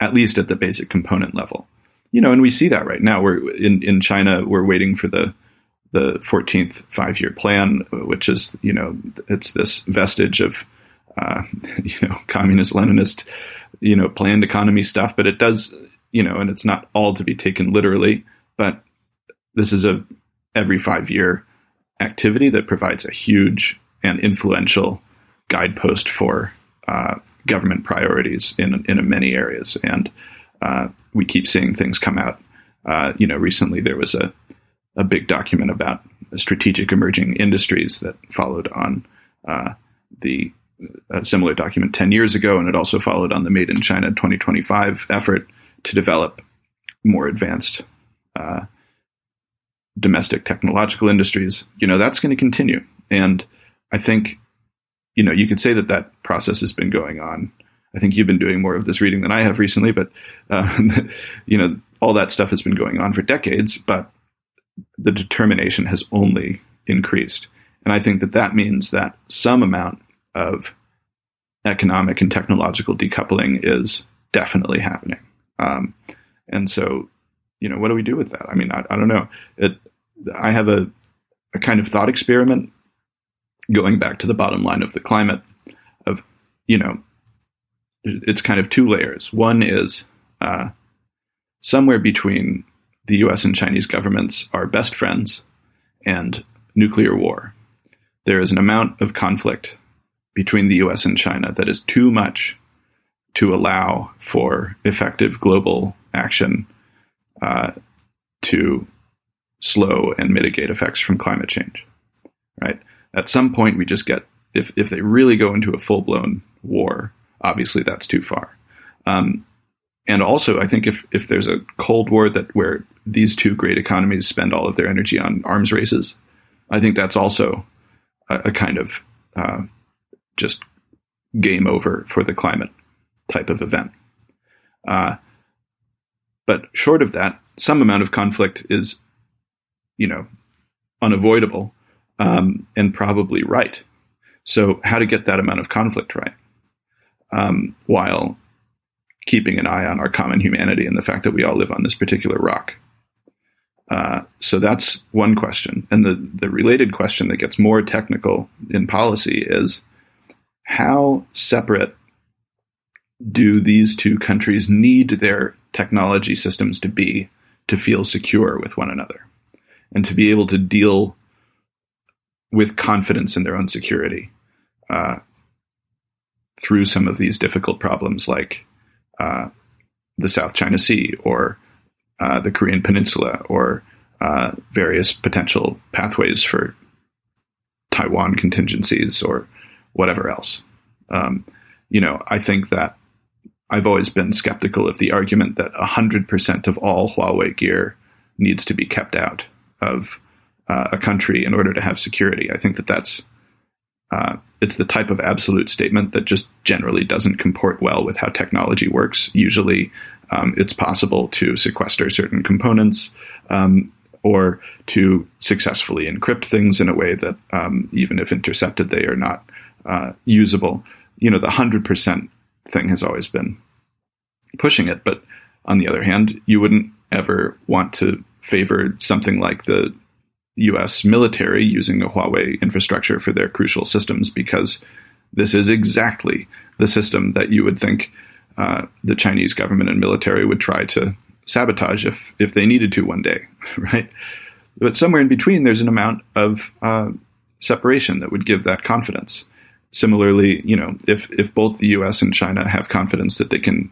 Speaker 2: at least at the basic component level you know, and we see that right now. We're in in China. We're waiting for the the 14th five year plan, which is you know it's this vestige of uh, *laughs* you know communist Leninist you know planned economy stuff, but it does you know, and it's not all to be taken literally, but this is a every five year activity that provides a huge and influential guidepost for uh, government priorities in in many areas and uh, we keep seeing things come out. Uh, you know, recently there was a a big document about strategic emerging industries that followed on uh, the similar document 10 years ago, and it also followed on the Made in China 2025 effort to develop more advanced domestic technological industries. You know, that's going to continue. And I think, you know, you could say that that process has been going on I think you've been doing more of this reading than I have recently, but uh, *laughs* you know all that stuff has been going on for decades. But the determination has only increased, and I think that that means that some amount of economic and technological decoupling is definitely happening. Um, and so, you know, what do we do with that? I mean, I, I don't know. It, I have a, a kind of thought experiment going back to the bottom line of the climate of, you know, it's kind of two layers. One is uh, somewhere between the U.S. and Chinese governments are best friends and nuclear war. There is an amount of conflict between the U.S. and China that is too much to allow for effective global action uh, to slow and mitigate effects from climate change. Right. At some point, we just get if if they really go into a full blown war, obviously that's too far. Um, and also, I think if if there's a Cold War that where these two great economies spend all of their energy on arms races, I think that's also a, a kind of uh, just game over for the climate type of event. Uh, but short of that, some amount of conflict is, you know, unavoidable um, and probably right. So, how to get that amount of conflict right? um, while keeping an eye on our common humanity and the fact that we all live on this particular rock. Uh, so that's one question. And the, the related question that gets more technical in policy is how separate do these two countries need their technology systems to be to feel secure with one another and to be able to deal with confidence in their own security uh, through some of these difficult problems like uh, the South China Sea or uh, the Korean Peninsula or uh, various potential pathways for Taiwan contingencies or whatever else. Um, you know, I think that I've always been skeptical of the argument that 100% of all Huawei gear needs to be kept out of uh, a country in order to have security. I think that that's uh, it's the type of absolute statement that just generally doesn't comport well with how technology works. Usually, um, it's possible to sequester certain components um, or to successfully encrypt things in a way that, um, even if intercepted, they are not uh, usable. You know, the hundred percent thing has always been pushing it. But on the other hand, you wouldn't ever want to favor something like the US military using the Huawei infrastructure for their crucial systems because this is exactly the system that you would think uh, the Chinese government and military would try to sabotage if, if they needed to one day, *laughs* right? But somewhere in between, there's an amount of uh, separation that would give that confidence. Similarly, you know, if if both the U.S. and China have confidence that they can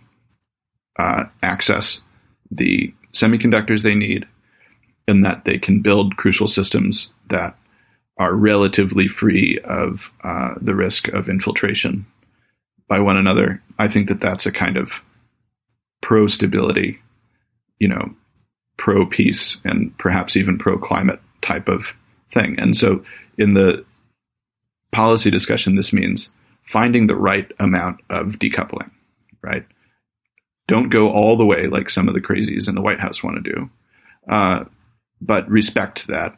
Speaker 2: uh, access the semiconductors they need, and that they can build crucial systems that are relatively free of uh, the risk of infiltration by one another. I think that that's a kind of pro stability, you know, pro peace, and perhaps even pro climate type of thing. And so, in the policy discussion, this means finding the right amount of decoupling, right? Don't go all the way like some of the crazies in the White House want to do, uh, but respect that,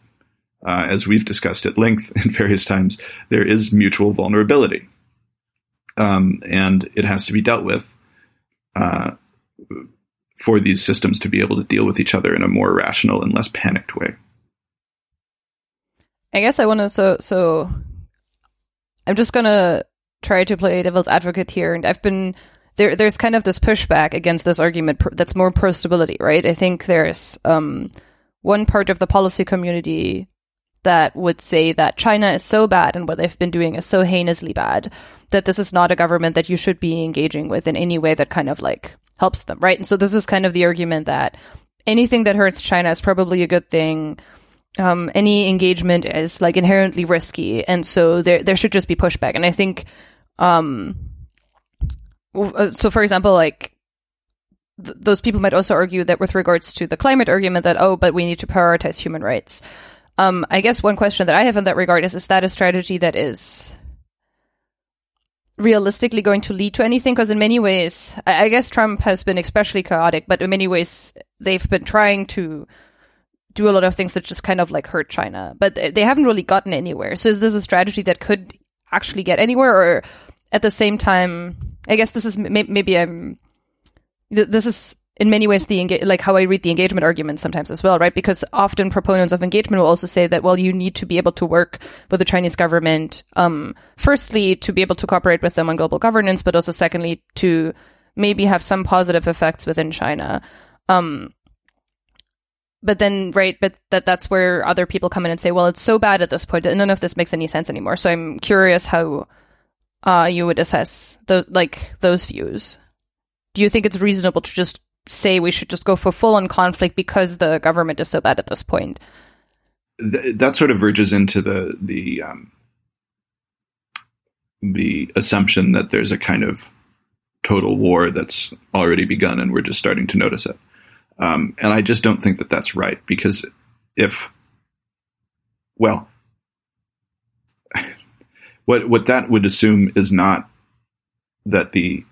Speaker 2: uh, as we've discussed at length *laughs* in various times, there is mutual vulnerability. Um, and it has to be dealt with uh, for these systems to be able to deal with each other in a more rational and less panicked way.
Speaker 1: I guess I want to so so I'm just gonna try to play devil's advocate here, and I've been there. There's kind of this pushback against this argument that's more pro stability, right? I think there's um, one part of the policy community that would say that China is so bad and what they've been doing is so heinously bad that this is not a government that you should be engaging with in any way that kind of like helps them, right? And so this is kind of the argument that anything that hurts China is probably a good thing um, any engagement is like inherently risky, and so there there should just be pushback. And I think, um, uh, so for example, like th- those people might also argue that with regards to the climate argument, that oh, but we need to prioritize human rights. Um, I guess one question that I have in that regard is: is that a strategy that is realistically going to lead to anything? Because in many ways, I guess Trump has been especially chaotic, but in many ways, they've been trying to do a lot of things that just kind of like hurt China, but they haven't really gotten anywhere. So is this a strategy that could actually get anywhere, or at the same time, I guess this is maybe I'm this is in many ways the enga- like how I read the engagement argument sometimes as well, right? Because often proponents of engagement will also say that well, you need to be able to work with the Chinese government, um, firstly to be able to cooperate with them on global governance, but also secondly to maybe have some positive effects within China. Um, but then right but that that's where other people come in and say well it's so bad at this point that none of this makes any sense anymore so i'm curious how uh, you would assess those like those views do you think it's reasonable to just say we should just go for full on conflict because the government is so bad at this point
Speaker 2: Th- that sort of verges into the the um, the assumption that there's a kind of total war that's already begun and we're just starting to notice it um, and I just don't think that that's right because if, well, *laughs* what what that would assume is not that the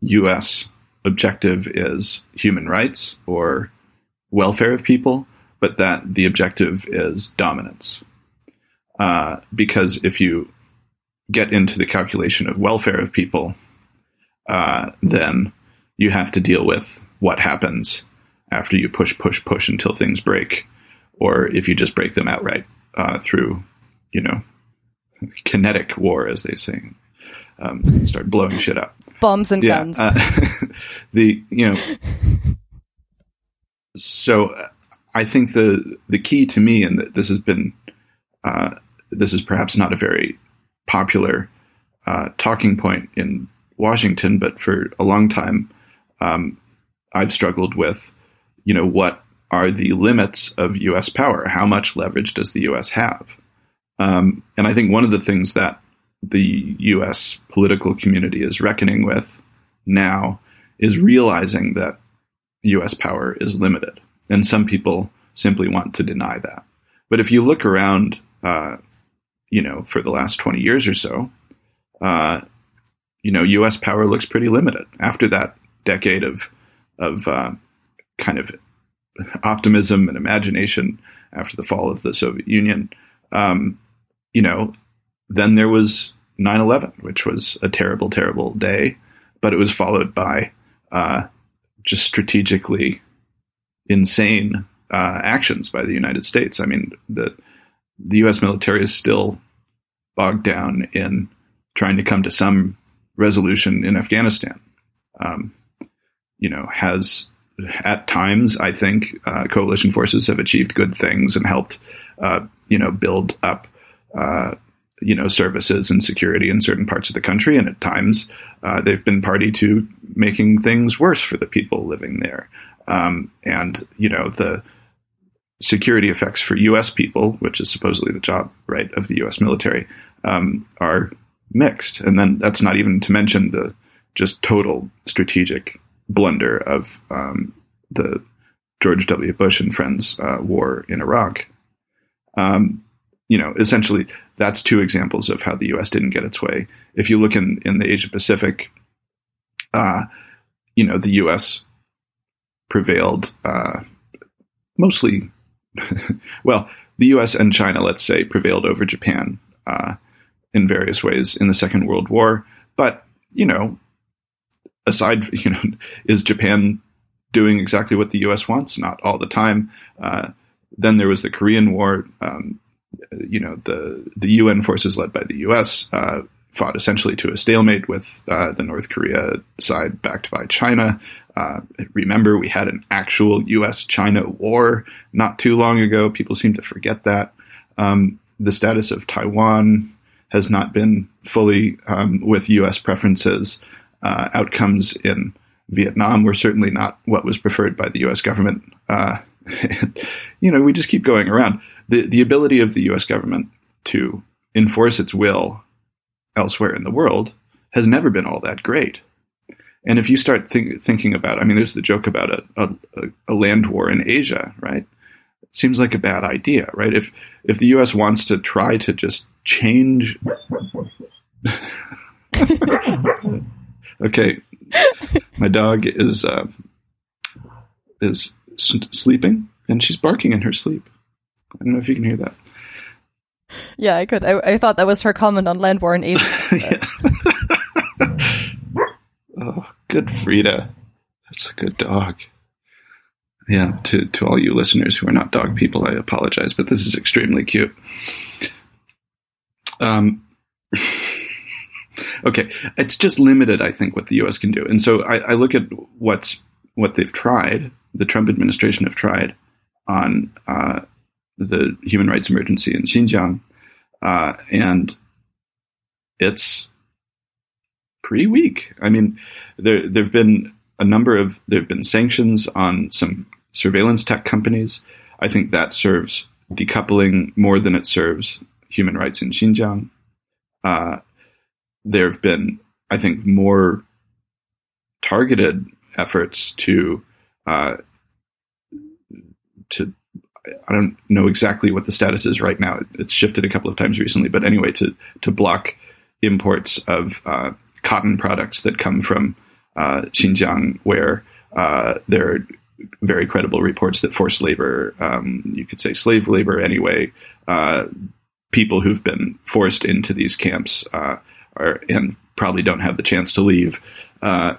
Speaker 2: U.S. objective is human rights or welfare of people, but that the objective is dominance. Uh, because if you get into the calculation of welfare of people, uh, then you have to deal with what happens after you push, push, push until things break, or if you just break them outright uh, through, you know, kinetic war, as they say. um, start blowing shit up.
Speaker 1: Bombs and
Speaker 2: Yeah,
Speaker 1: guns.
Speaker 2: uh, *laughs* the you know, so uh, I think the the key to me, and this has been uh, this is perhaps not a very popular uh, talking point in Washington, but for a long time, um, I've struggled with, you know, what are the limits of U.S. power? How much leverage does the U.S. have? Um, and I think one of the things that the U.S. political community is reckoning with now is realizing that U.S. power is limited, and some people simply want to deny that. But if you look around, uh, you know, for the last twenty years or so, uh, you know, U.S. power looks pretty limited. After that decade of of uh, kind of optimism and imagination after the fall of the Soviet Union, um, you know, then there was 9/11, which was a terrible, terrible day, but it was followed by uh, just strategically insane uh, actions by the United States. I mean, the the U.S. military is still bogged down in trying to come to some resolution in Afghanistan. Um, you know, has at times I think uh, coalition forces have achieved good things and helped uh, you know build up uh, you know services and security in certain parts of the country, and at times uh, they've been party to making things worse for the people living there. Um, and you know the security effects for U.S. people, which is supposedly the job right of the U.S. military, um, are mixed. And then that's not even to mention the just total strategic blunder of um, the George W. Bush and friends uh, war in Iraq. Um, you know, essentially, that's two examples of how the U.S. didn't get its way. If you look in in the Asia Pacific, uh, you know, the U.S. prevailed uh, mostly. *laughs* well, the U.S. and China, let's say, prevailed over Japan uh, in various ways in the Second World War. But you know, aside, *laughs* you know, is Japan doing exactly what the U.S. wants? Not all the time. Uh, then there was the Korean War. Um, you know, the the UN forces led by the U.S. Uh, fought essentially to a stalemate with uh, the North Korea side backed by China. Uh, remember, we had an actual U.S.-China war not too long ago. People seem to forget that. Um, the status of Taiwan has not been fully um, with U.S. preferences. Uh, outcomes in Vietnam were certainly not what was preferred by the U.S. government. Uh, *laughs* you know, we just keep going around. The the ability of the U.S. government to enforce its will elsewhere in the world has never been all that great. And if you start think, thinking about, I mean, there's the joke about a, a, a land war in Asia, right? It seems like a bad idea, right? If if the U.S. wants to try to just change. *laughs* okay, my dog is uh, is sleeping and she's barking in her sleep. I don't know if you can hear that.
Speaker 1: yeah, I could. I, I thought that was her comment on land war in Asia. *laughs*
Speaker 2: yeah. *laughs* oh, good Frida. That's a good dog. Yeah, to, to all you listeners who are not dog people, I apologize, but this is extremely cute. Um, *laughs* okay, it's just limited, I think, what the U.S. can do, and so I, I look at what's what they've tried. The Trump administration have tried on uh, the human rights emergency in Xinjiang, uh, and it's pretty weak. I mean, there there've been a number of there've been sanctions on some surveillance tech companies. I think that serves decoupling more than it serves human rights in Xinjiang. Uh, there have been, I think, more targeted efforts to uh, to I don't know exactly what the status is right now. It's shifted a couple of times recently, but anyway, to to block imports of uh, cotton products that come from uh, Xinjiang, where uh, there are very credible reports that forced labor, um, you could say slave labor anyway, uh, people who've been forced into these camps uh, are and probably don't have the chance to leave uh,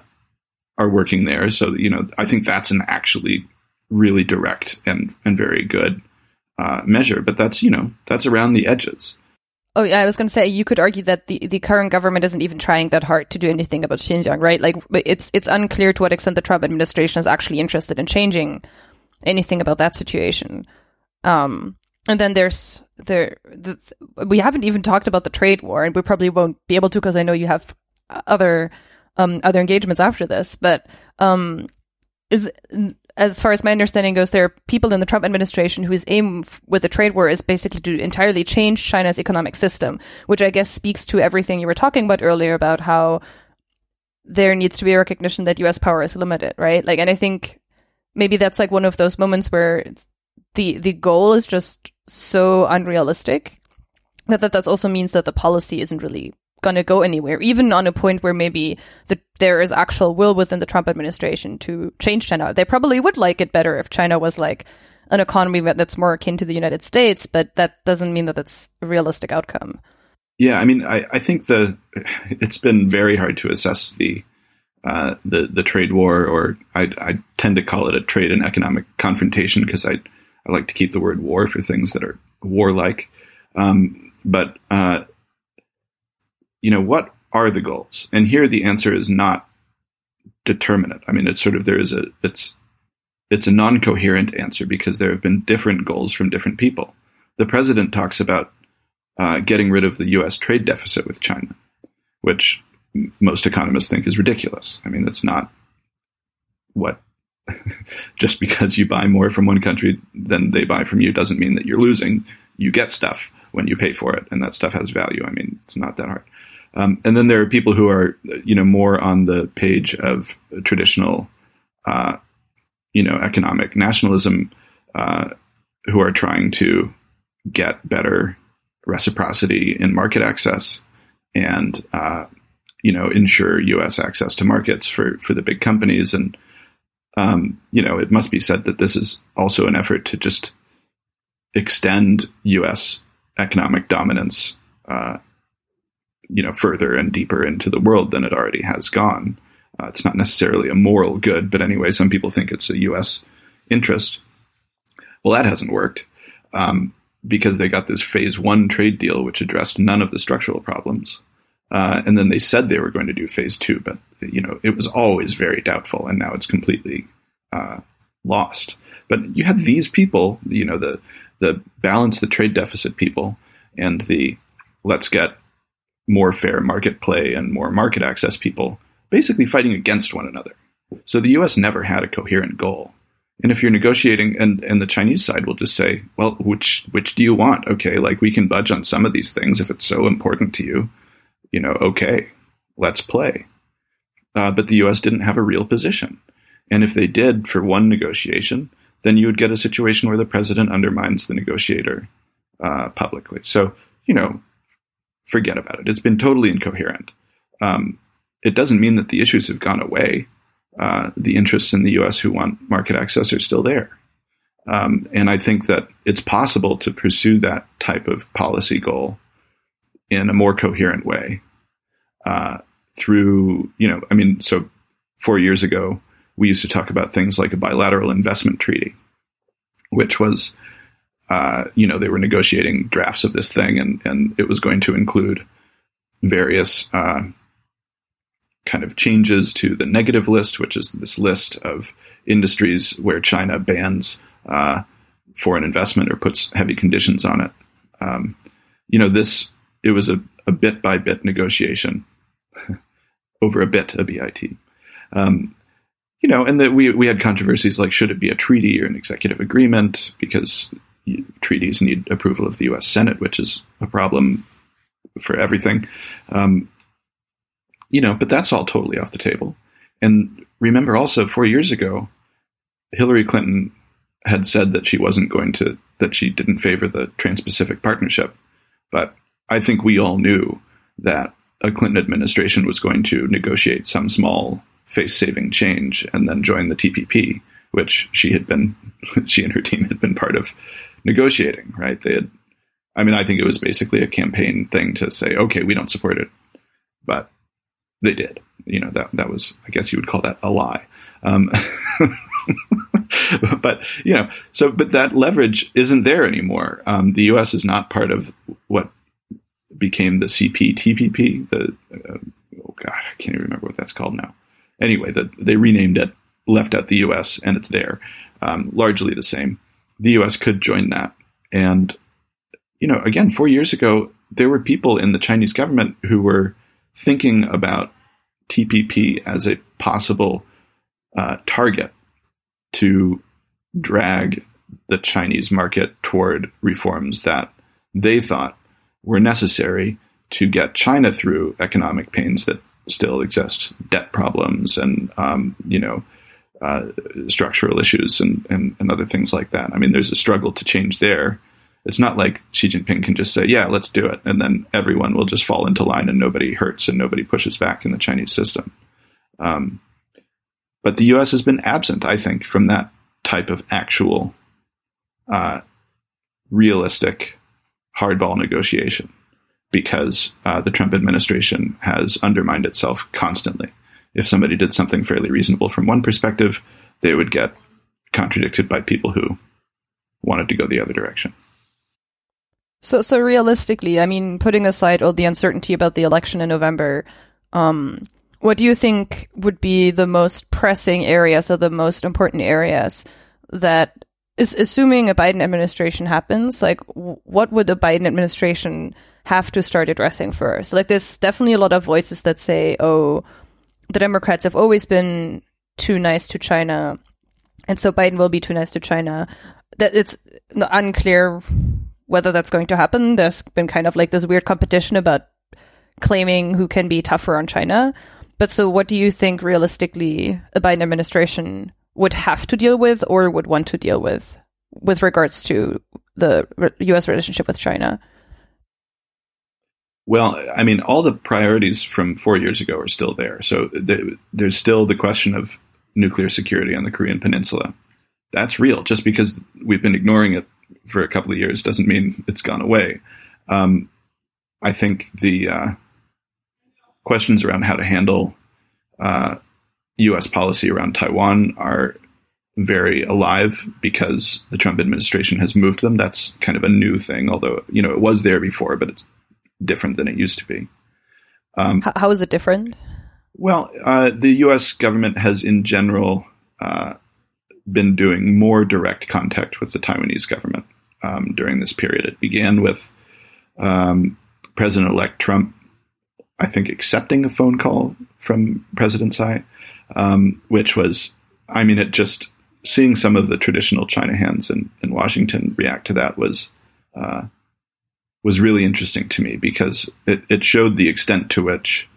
Speaker 2: are working there. So you know, I think that's an actually really direct and and very good uh, measure. But that's you know that's around the edges.
Speaker 1: Oh yeah, I was going to say you could argue that the, the current government isn't even trying that hard to do anything about Xinjiang, right? Like it's it's unclear to what extent the Trump administration is actually interested in changing anything about that situation. Um, and then there's there the, we haven't even talked about the trade war, and we probably won't be able to because I know you have other um, other engagements after this. But um, is as far as my understanding goes, there are people in the Trump administration whose aim with the trade war is basically to entirely change China's economic system, which I guess speaks to everything you were talking about earlier about how there needs to be a recognition that U.S. power is limited, right? Like, and I think maybe that's like one of those moments where the the goal is just so unrealistic that that, that also means that the policy isn't really going to go anywhere, even on a point where maybe the, there is actual will within the Trump administration to change China. They probably would like it better if China was like an economy that's more akin to the United States, but that doesn't mean that that's a realistic outcome.
Speaker 2: Yeah, I mean, I, I think the it's been very hard to assess the uh, the the trade war, or I, I tend to call it a trade and economic confrontation because I I like to keep the word war for things that are warlike. Um, but uh, you know, what are the goals? And here the answer is not determinate. I mean, it's sort of there is a it's it's a non-coherent answer because there have been different goals from different people. The president talks about uh, getting rid of the U.S. trade deficit with China, which most economists think is ridiculous. I mean, it's not what *laughs* just because you buy more from one country than they buy from you doesn't mean that you're losing. You get stuff when you pay for it, and that stuff has value. I mean, it's not that hard. Um, and then there are people who are, you know, more on the page of traditional, uh, you know, economic nationalism, uh, who are trying to get better reciprocity in market access and, uh, you know, ensure U.S. access to markets for for the big companies. And, um, you know, it must be said that this is also an effort to just extend U.S. economic dominance uh, you know further and deeper into the world than it already has gone. Uh, it's not necessarily a moral good, but anyway, some people think it's a U.S. interest. Well, that hasn't worked um, because they got this phase one trade deal, which addressed none of the structural problems. Uh, and then they said they were going to do phase two, but you know it was always very doubtful, and now it's completely uh, lost. But you had these people, you know, the the balance the trade deficit people, and the let's get more fair market play and more market access people basically fighting against one another. So the US never had a coherent goal. And if you're negotiating and, and the Chinese side will just say, well, which which do you want? Okay, like we can budge on some of these things if it's so important to you. You know, okay, let's play. Uh, but the US didn't have a real position. And if they did for one negotiation, then you would get a situation where the president undermines the negotiator uh, publicly. So, you know, forget about it. It's been totally incoherent. Um, it doesn't mean that the issues have gone away. Uh, the interests in the U.S. who want market access are still there. Um, and I think that it's possible to pursue that type of policy goal in a more coherent way uh, through, you know, I mean, so four years ago, we used to talk about things like a bilateral investment treaty, which was uh, you know, they were negotiating drafts of this thing, and and it was going to include various uh, kind of changes to the negative list, which is this list of industries where China bans uh, foreign investment or puts heavy conditions on it. Um, you know, this it was a, a bit by bit negotiation *laughs* over a bit, a bit. Um, you know, and that we we had controversies like should it be a treaty or an executive agreement because treaties need approval of the U.S. Senate, which is a problem for everything. Um, you know, but that's all totally off the table. And remember, also four years ago, Hillary Clinton had said that she wasn't going to that she didn't favor the Trans-Pacific Partnership, but I think we all knew that a Clinton administration was going to negotiate some small face-saving change and then join the TPP, which she had been, *laughs* she and her team had been part of negotiating, right? They had, I mean, I think it was basically a campaign thing to say, okay, we don't support it, but they did. You know, that that was, I guess you would call that a lie. Um, *laughs* but you know, so but that leverage isn't there anymore. Um, the U.S. is not part of what became the CPTPP. The uh, oh god, I can't even remember what that's called now. Anyway, the, they renamed it, left out the U.S. and it's there, um, largely the same. The U.S. could join that, and you know, again, four years ago, there were people in the Chinese government who were thinking about TPP as a possible uh, target to drag the Chinese market toward reforms that they thought were necessary to get China through economic pains that still exist, debt problems, and um, you know. Uh, structural issues and, and, and other things like that. I mean, there's a struggle to change there. It's not like Xi Jinping can just say, "Yeah, let's do it," and then everyone will just fall into line and nobody hurts and nobody pushes back in the Chinese system. Um, but the U.S. has been absent, I think, from that type of actual, uh, realistic hardball negotiation because uh, the Trump administration has undermined itself constantly. If somebody did something fairly reasonable from one perspective, they would get contradicted by people who wanted to go the other direction.
Speaker 1: So, so realistically, I mean, putting aside all the uncertainty about the election in November, um, what do you think would be the most pressing areas or the most important areas that is assuming a Biden administration happens? Like, what would a Biden administration have to start addressing first? Like, there's definitely a lot of voices that say, "Oh, the Democrats have always been too nice to China, and so Biden will be too nice to China." That it's unclear whether that's going to happen. There's been kind of like this weird competition about claiming who can be tougher on China. But so, what do you think realistically a Biden administration would have to deal with or would want to deal with with regards to the U.S. relationship with China?
Speaker 2: Well, I mean, all the priorities from four years ago are still there. So the, there's still the question of nuclear security on the Korean Peninsula. That's real. Just because we've been ignoring it for a couple of years doesn't mean it's gone away. Um, I think the uh, questions around how to handle uh, U.S. policy around Taiwan are very alive because the Trump administration has moved them. That's kind of a new thing, although you know it was there before, but it's different than it used to be.
Speaker 1: Um, how, how is it different?
Speaker 2: Well, uh, the U.S. government has, in general, uh, been doing more direct contact with the Taiwanese government um, during this period. It began with um, President elect Trump, I think, accepting a phone call from President Tsai, um, which was, I mean, it just seeing some of the traditional China hands in, in Washington react to that was. Uh, was really interesting to me because it, it showed the extent to which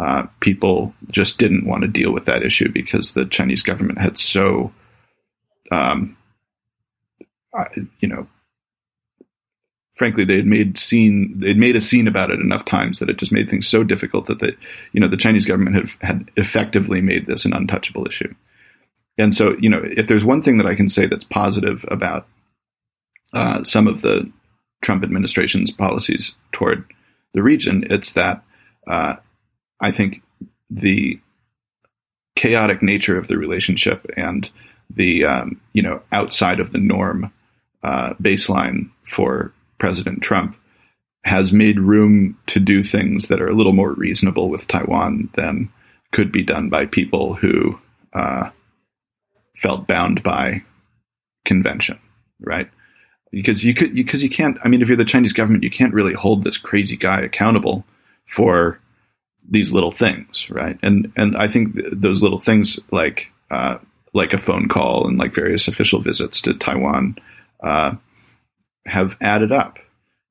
Speaker 2: uh, people just didn't want to deal with that issue because the Chinese government had so, um, you know, frankly, they had made scene they'd made a scene about it enough times that it just made things so difficult that the you know the Chinese government had had effectively made this an untouchable issue. And so, you know, if there's one thing that I can say that's positive about uh, some of the Trump administration's policies toward the region, it's that uh, I think the chaotic nature of the relationship and the um, you know outside of the norm uh, baseline for President Trump has made room to do things that are a little more reasonable with Taiwan than could be done by people who uh, felt bound by convention, right? Because you could, because you, you can't. I mean, if you're the Chinese government, you can't really hold this crazy guy accountable for these little things, right? And and I think th- those little things, like uh, like a phone call and like various official visits to Taiwan, uh, have added up.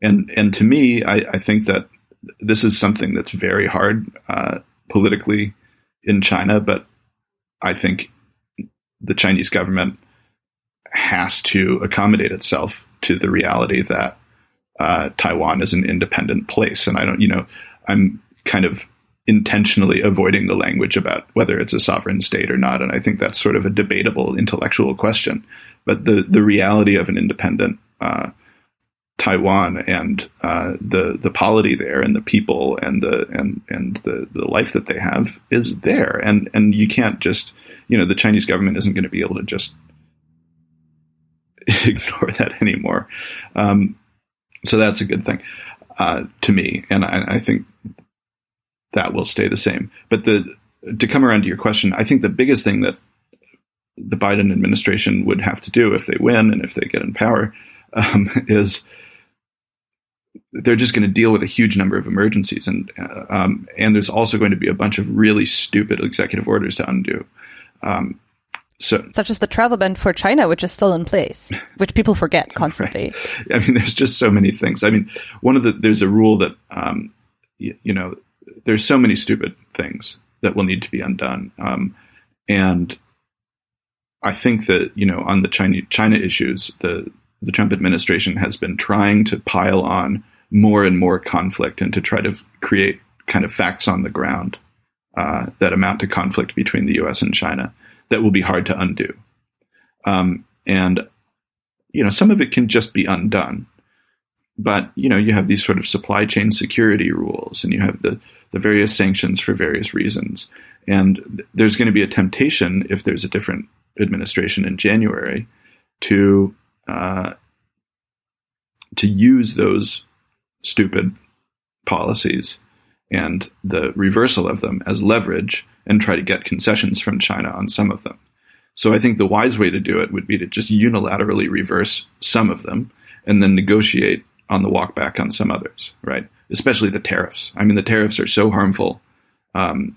Speaker 2: And and to me, I, I think that this is something that's very hard uh, politically in China, but I think the Chinese government has to accommodate itself to the reality that uh, Taiwan is an independent place. And I don't, you know, I'm kind of intentionally avoiding the language about whether it's a sovereign state or not. And I think that's sort of a debatable intellectual question. But the, the reality of an independent uh, Taiwan and uh, the the polity there and the people and the and and the, the life that they have is there and and you can't just you know the Chinese government isn't going to be able to just *laughs* ignore that anymore um, so that's a good thing uh, to me, and I, I, think that will stay the same. But the to come around to your question, I think the biggest thing that the Biden administration would have to do if they win and if they get in power um, *laughs* is they're just going to deal with a huge number of emergencies, and uh, um, and there's also going to be a bunch of really stupid executive orders to undo. Um, so,
Speaker 1: such as the travel ban for China, which is still in place, *laughs* which people forget constantly.
Speaker 2: Right. I mean, there's just so many things. I mean, one of the there's a rule that um, you, you, know there's so many stupid things that will need to be undone, um, and I think that you know on the China China issues, the the Trump administration has been trying to pile on more and more conflict and to try to create kind of facts on the ground uh, that amount to conflict between the U.S. and China that will be hard to undo. Um, and you know, some of it can just be undone. But you know, you have these sort of supply chain security rules, and you have the the various sanctions for various reasons. And th- there's going to be a temptation if there's a different administration in January to uh, to use those stupid policies and the reversal of them as leverage and try to get concessions from China on some of them. So I think the wise way to do it would be to just unilaterally reverse some of them and then negotiate on the walk back on some others, right? Especially the tariffs. I mean, the tariffs are so harmful um,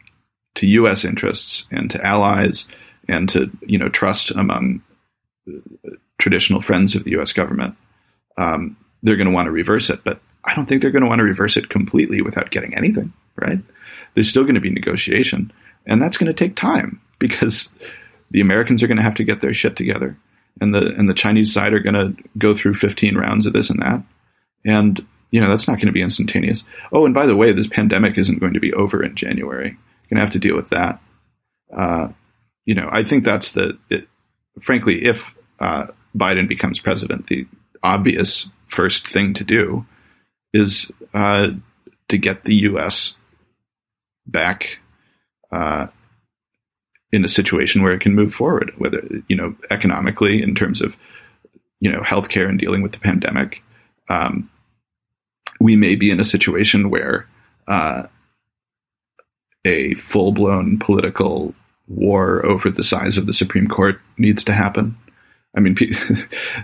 Speaker 2: to U.S. interests and to allies and to you know trust among traditional friends of the U.S. government. Um, they're going to want to reverse it, but I don't think they're going to want to reverse it completely without getting anything, right? There's still going to be negotiation, and that's going to take time because the Americans are going to have to get their shit together, and the and the Chinese side are going to go through 15 rounds of this and that, and you know that's not going to be instantaneous. Oh, and by the way, this pandemic isn't going to be over in January. Going to have to deal with that. Uh, you know, I think that's the. It, frankly, if uh, Biden becomes president, the obvious first thing to do is uh, to get the U.S. back uh, in a situation where it can move forward, whether you know economically in terms of you know healthcare and dealing with the pandemic. Um, we may be in a situation where uh, a full blown political war over the size of the Supreme Court needs to happen. I mean,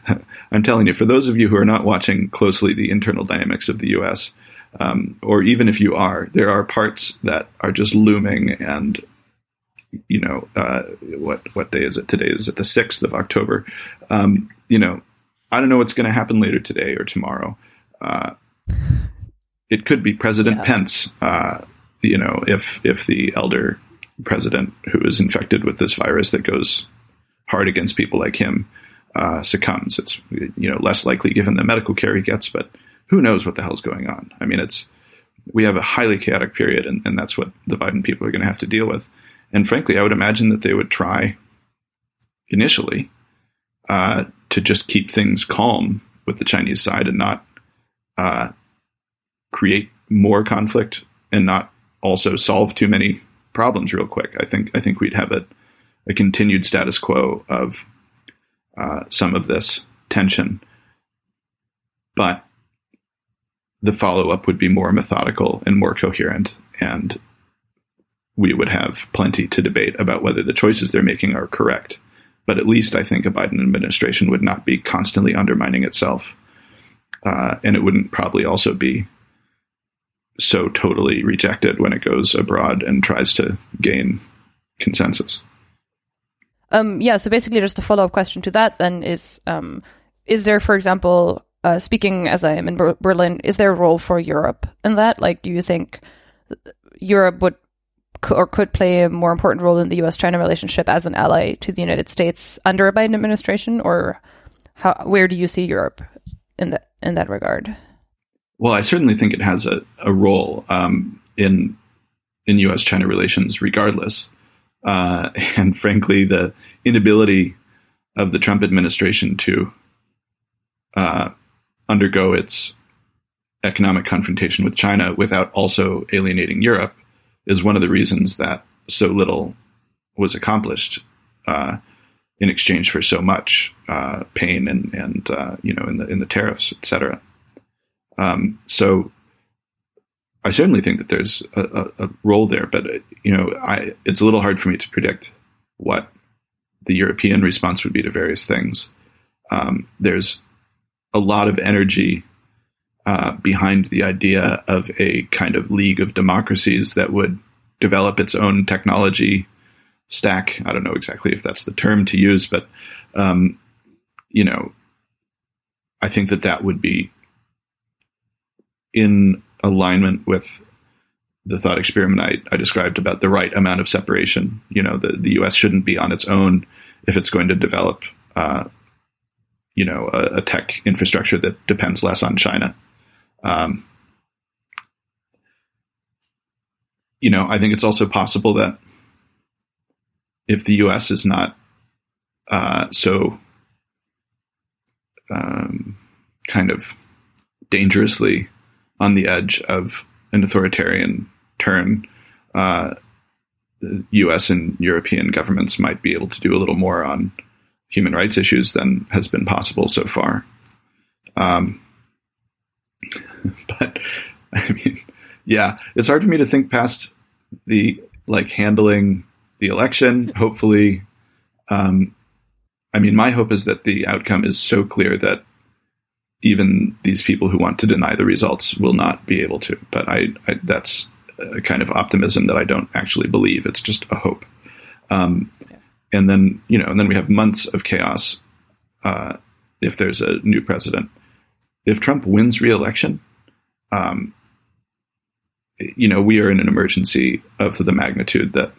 Speaker 2: *laughs* I'm telling you, for those of you who are not watching closely the internal dynamics of the U.S., um, or even if you are, there are parts that are just looming. And you know, uh, what what day is it today? Is it the sixth of October? Um, you know, I don't know what's going to happen later today or tomorrow. Uh, it could be President yeah. Pence. Uh, you know, if if the elder president who is infected with this virus that goes hard against people like him uh, succumbs. It's you know less likely given the medical care he gets, but who knows what the hell's going on? I mean, it's we have a highly chaotic period, and, and that's what the Biden people are going to have to deal with. And frankly, I would imagine that they would try initially uh, to just keep things calm with the Chinese side and not uh, create more conflict and not also solve too many problems real quick. I think I think we'd have a, a continued status quo of uh, some of this tension, but the follow up would be more methodical and more coherent, and we would have plenty to debate about whether the choices they're making are correct. But at least I think a Biden administration would not be constantly undermining itself, uh, and it wouldn't probably also be so totally rejected when it goes abroad and tries to gain consensus.
Speaker 1: Um, yeah, so basically, just a follow up question to that then is um, Is there, for example, uh, speaking as I am in Ber- Berlin, is there a role for Europe in that? Like, do you think Europe would or could play a more important role in the U.S. China relationship as an ally to the United States under a Biden administration, or how, where do you see Europe in that in that regard?
Speaker 2: Well, I certainly think it has a, a role um, in in U.S. China relations, regardless. Uh, *laughs* and frankly, the inability of the Trump administration to uh, undergo its economic confrontation with China without also alienating Europe is one of the reasons that so little was accomplished uh, in exchange for so much uh, pain and and uh, you know in the in the tariffs, et cetera. Um, so I certainly think that there's a, a, a role there, but you know, I, it's a little hard for me to predict what the European response would be to various things. Um, there's a lot of energy uh, behind the idea of a kind of league of democracies that would develop its own technology stack. I don't know exactly if that's the term to use, but um, you know, I think that that would be in alignment with the thought experiment I, I, described about the right amount of separation. You know, the, the U.S. shouldn't be on its own if it's going to develop, uh, you know, a, a, tech infrastructure that depends less on China. Um, you know, I think it's also possible that if the U.S. is not uh, so um, kind of dangerously on the edge of an authoritarian turn, uh, U.S. and European governments might be able to do a little more on human rights issues than has been possible so far. Um, *laughs* but I mean, yeah, it's hard for me to think past the like handling the election. Hopefully, um, I mean, my hope is that the outcome is so clear that even these people who want to deny the results will not be able to. But I, I that's a kind of optimism that I don't actually believe. It's just a hope. Um, and then you know, and then we have months of chaos uh, if there's a new president. If Trump wins re-election, um, you know, we are in an emergency of the magnitude that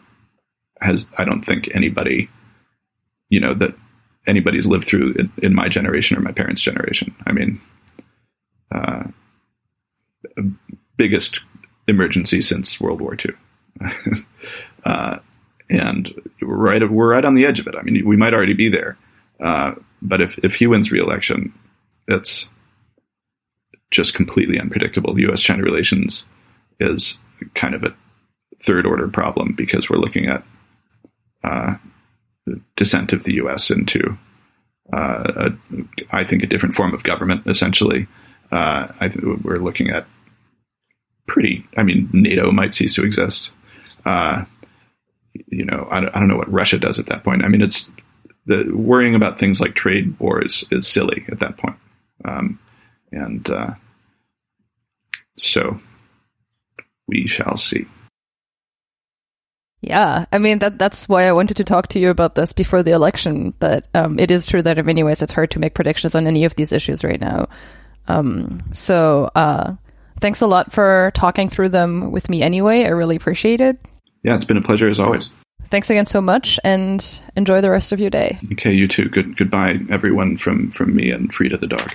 Speaker 2: has I don't think anybody, you know, that anybody's lived through in, in my generation or my parents' generation. I mean, uh, biggest emergency since World War II. *laughs* uh, and we're right, we're right on the edge of it. I mean, we might already be there. Uh, but if, if he wins re-election, it's just completely unpredictable. U.S. China relations is kind of a third order problem because we're looking at uh, descent of the U.S. into, uh, a, I think, a different form of government. Essentially, uh, I th- we're looking at pretty. I mean, NATO might cease to exist. Uh, you know, I don't, I don't know what Russia does at that point. I mean, it's the worrying about things like trade wars is silly at that point. Um, and uh, so we shall see.
Speaker 1: Yeah, I mean that that's why I wanted to talk to you about this before the election. But um, it is true that in many ways it's hard to make predictions on any of these issues right now. Um, so uh, thanks a lot for talking through them with me. Anyway, I really appreciate it.
Speaker 2: Yeah, it's been a pleasure as always.
Speaker 1: Thanks again so much, and enjoy the rest of your day.
Speaker 2: Okay, you too. Good goodbye, everyone from from me and Frida the dog.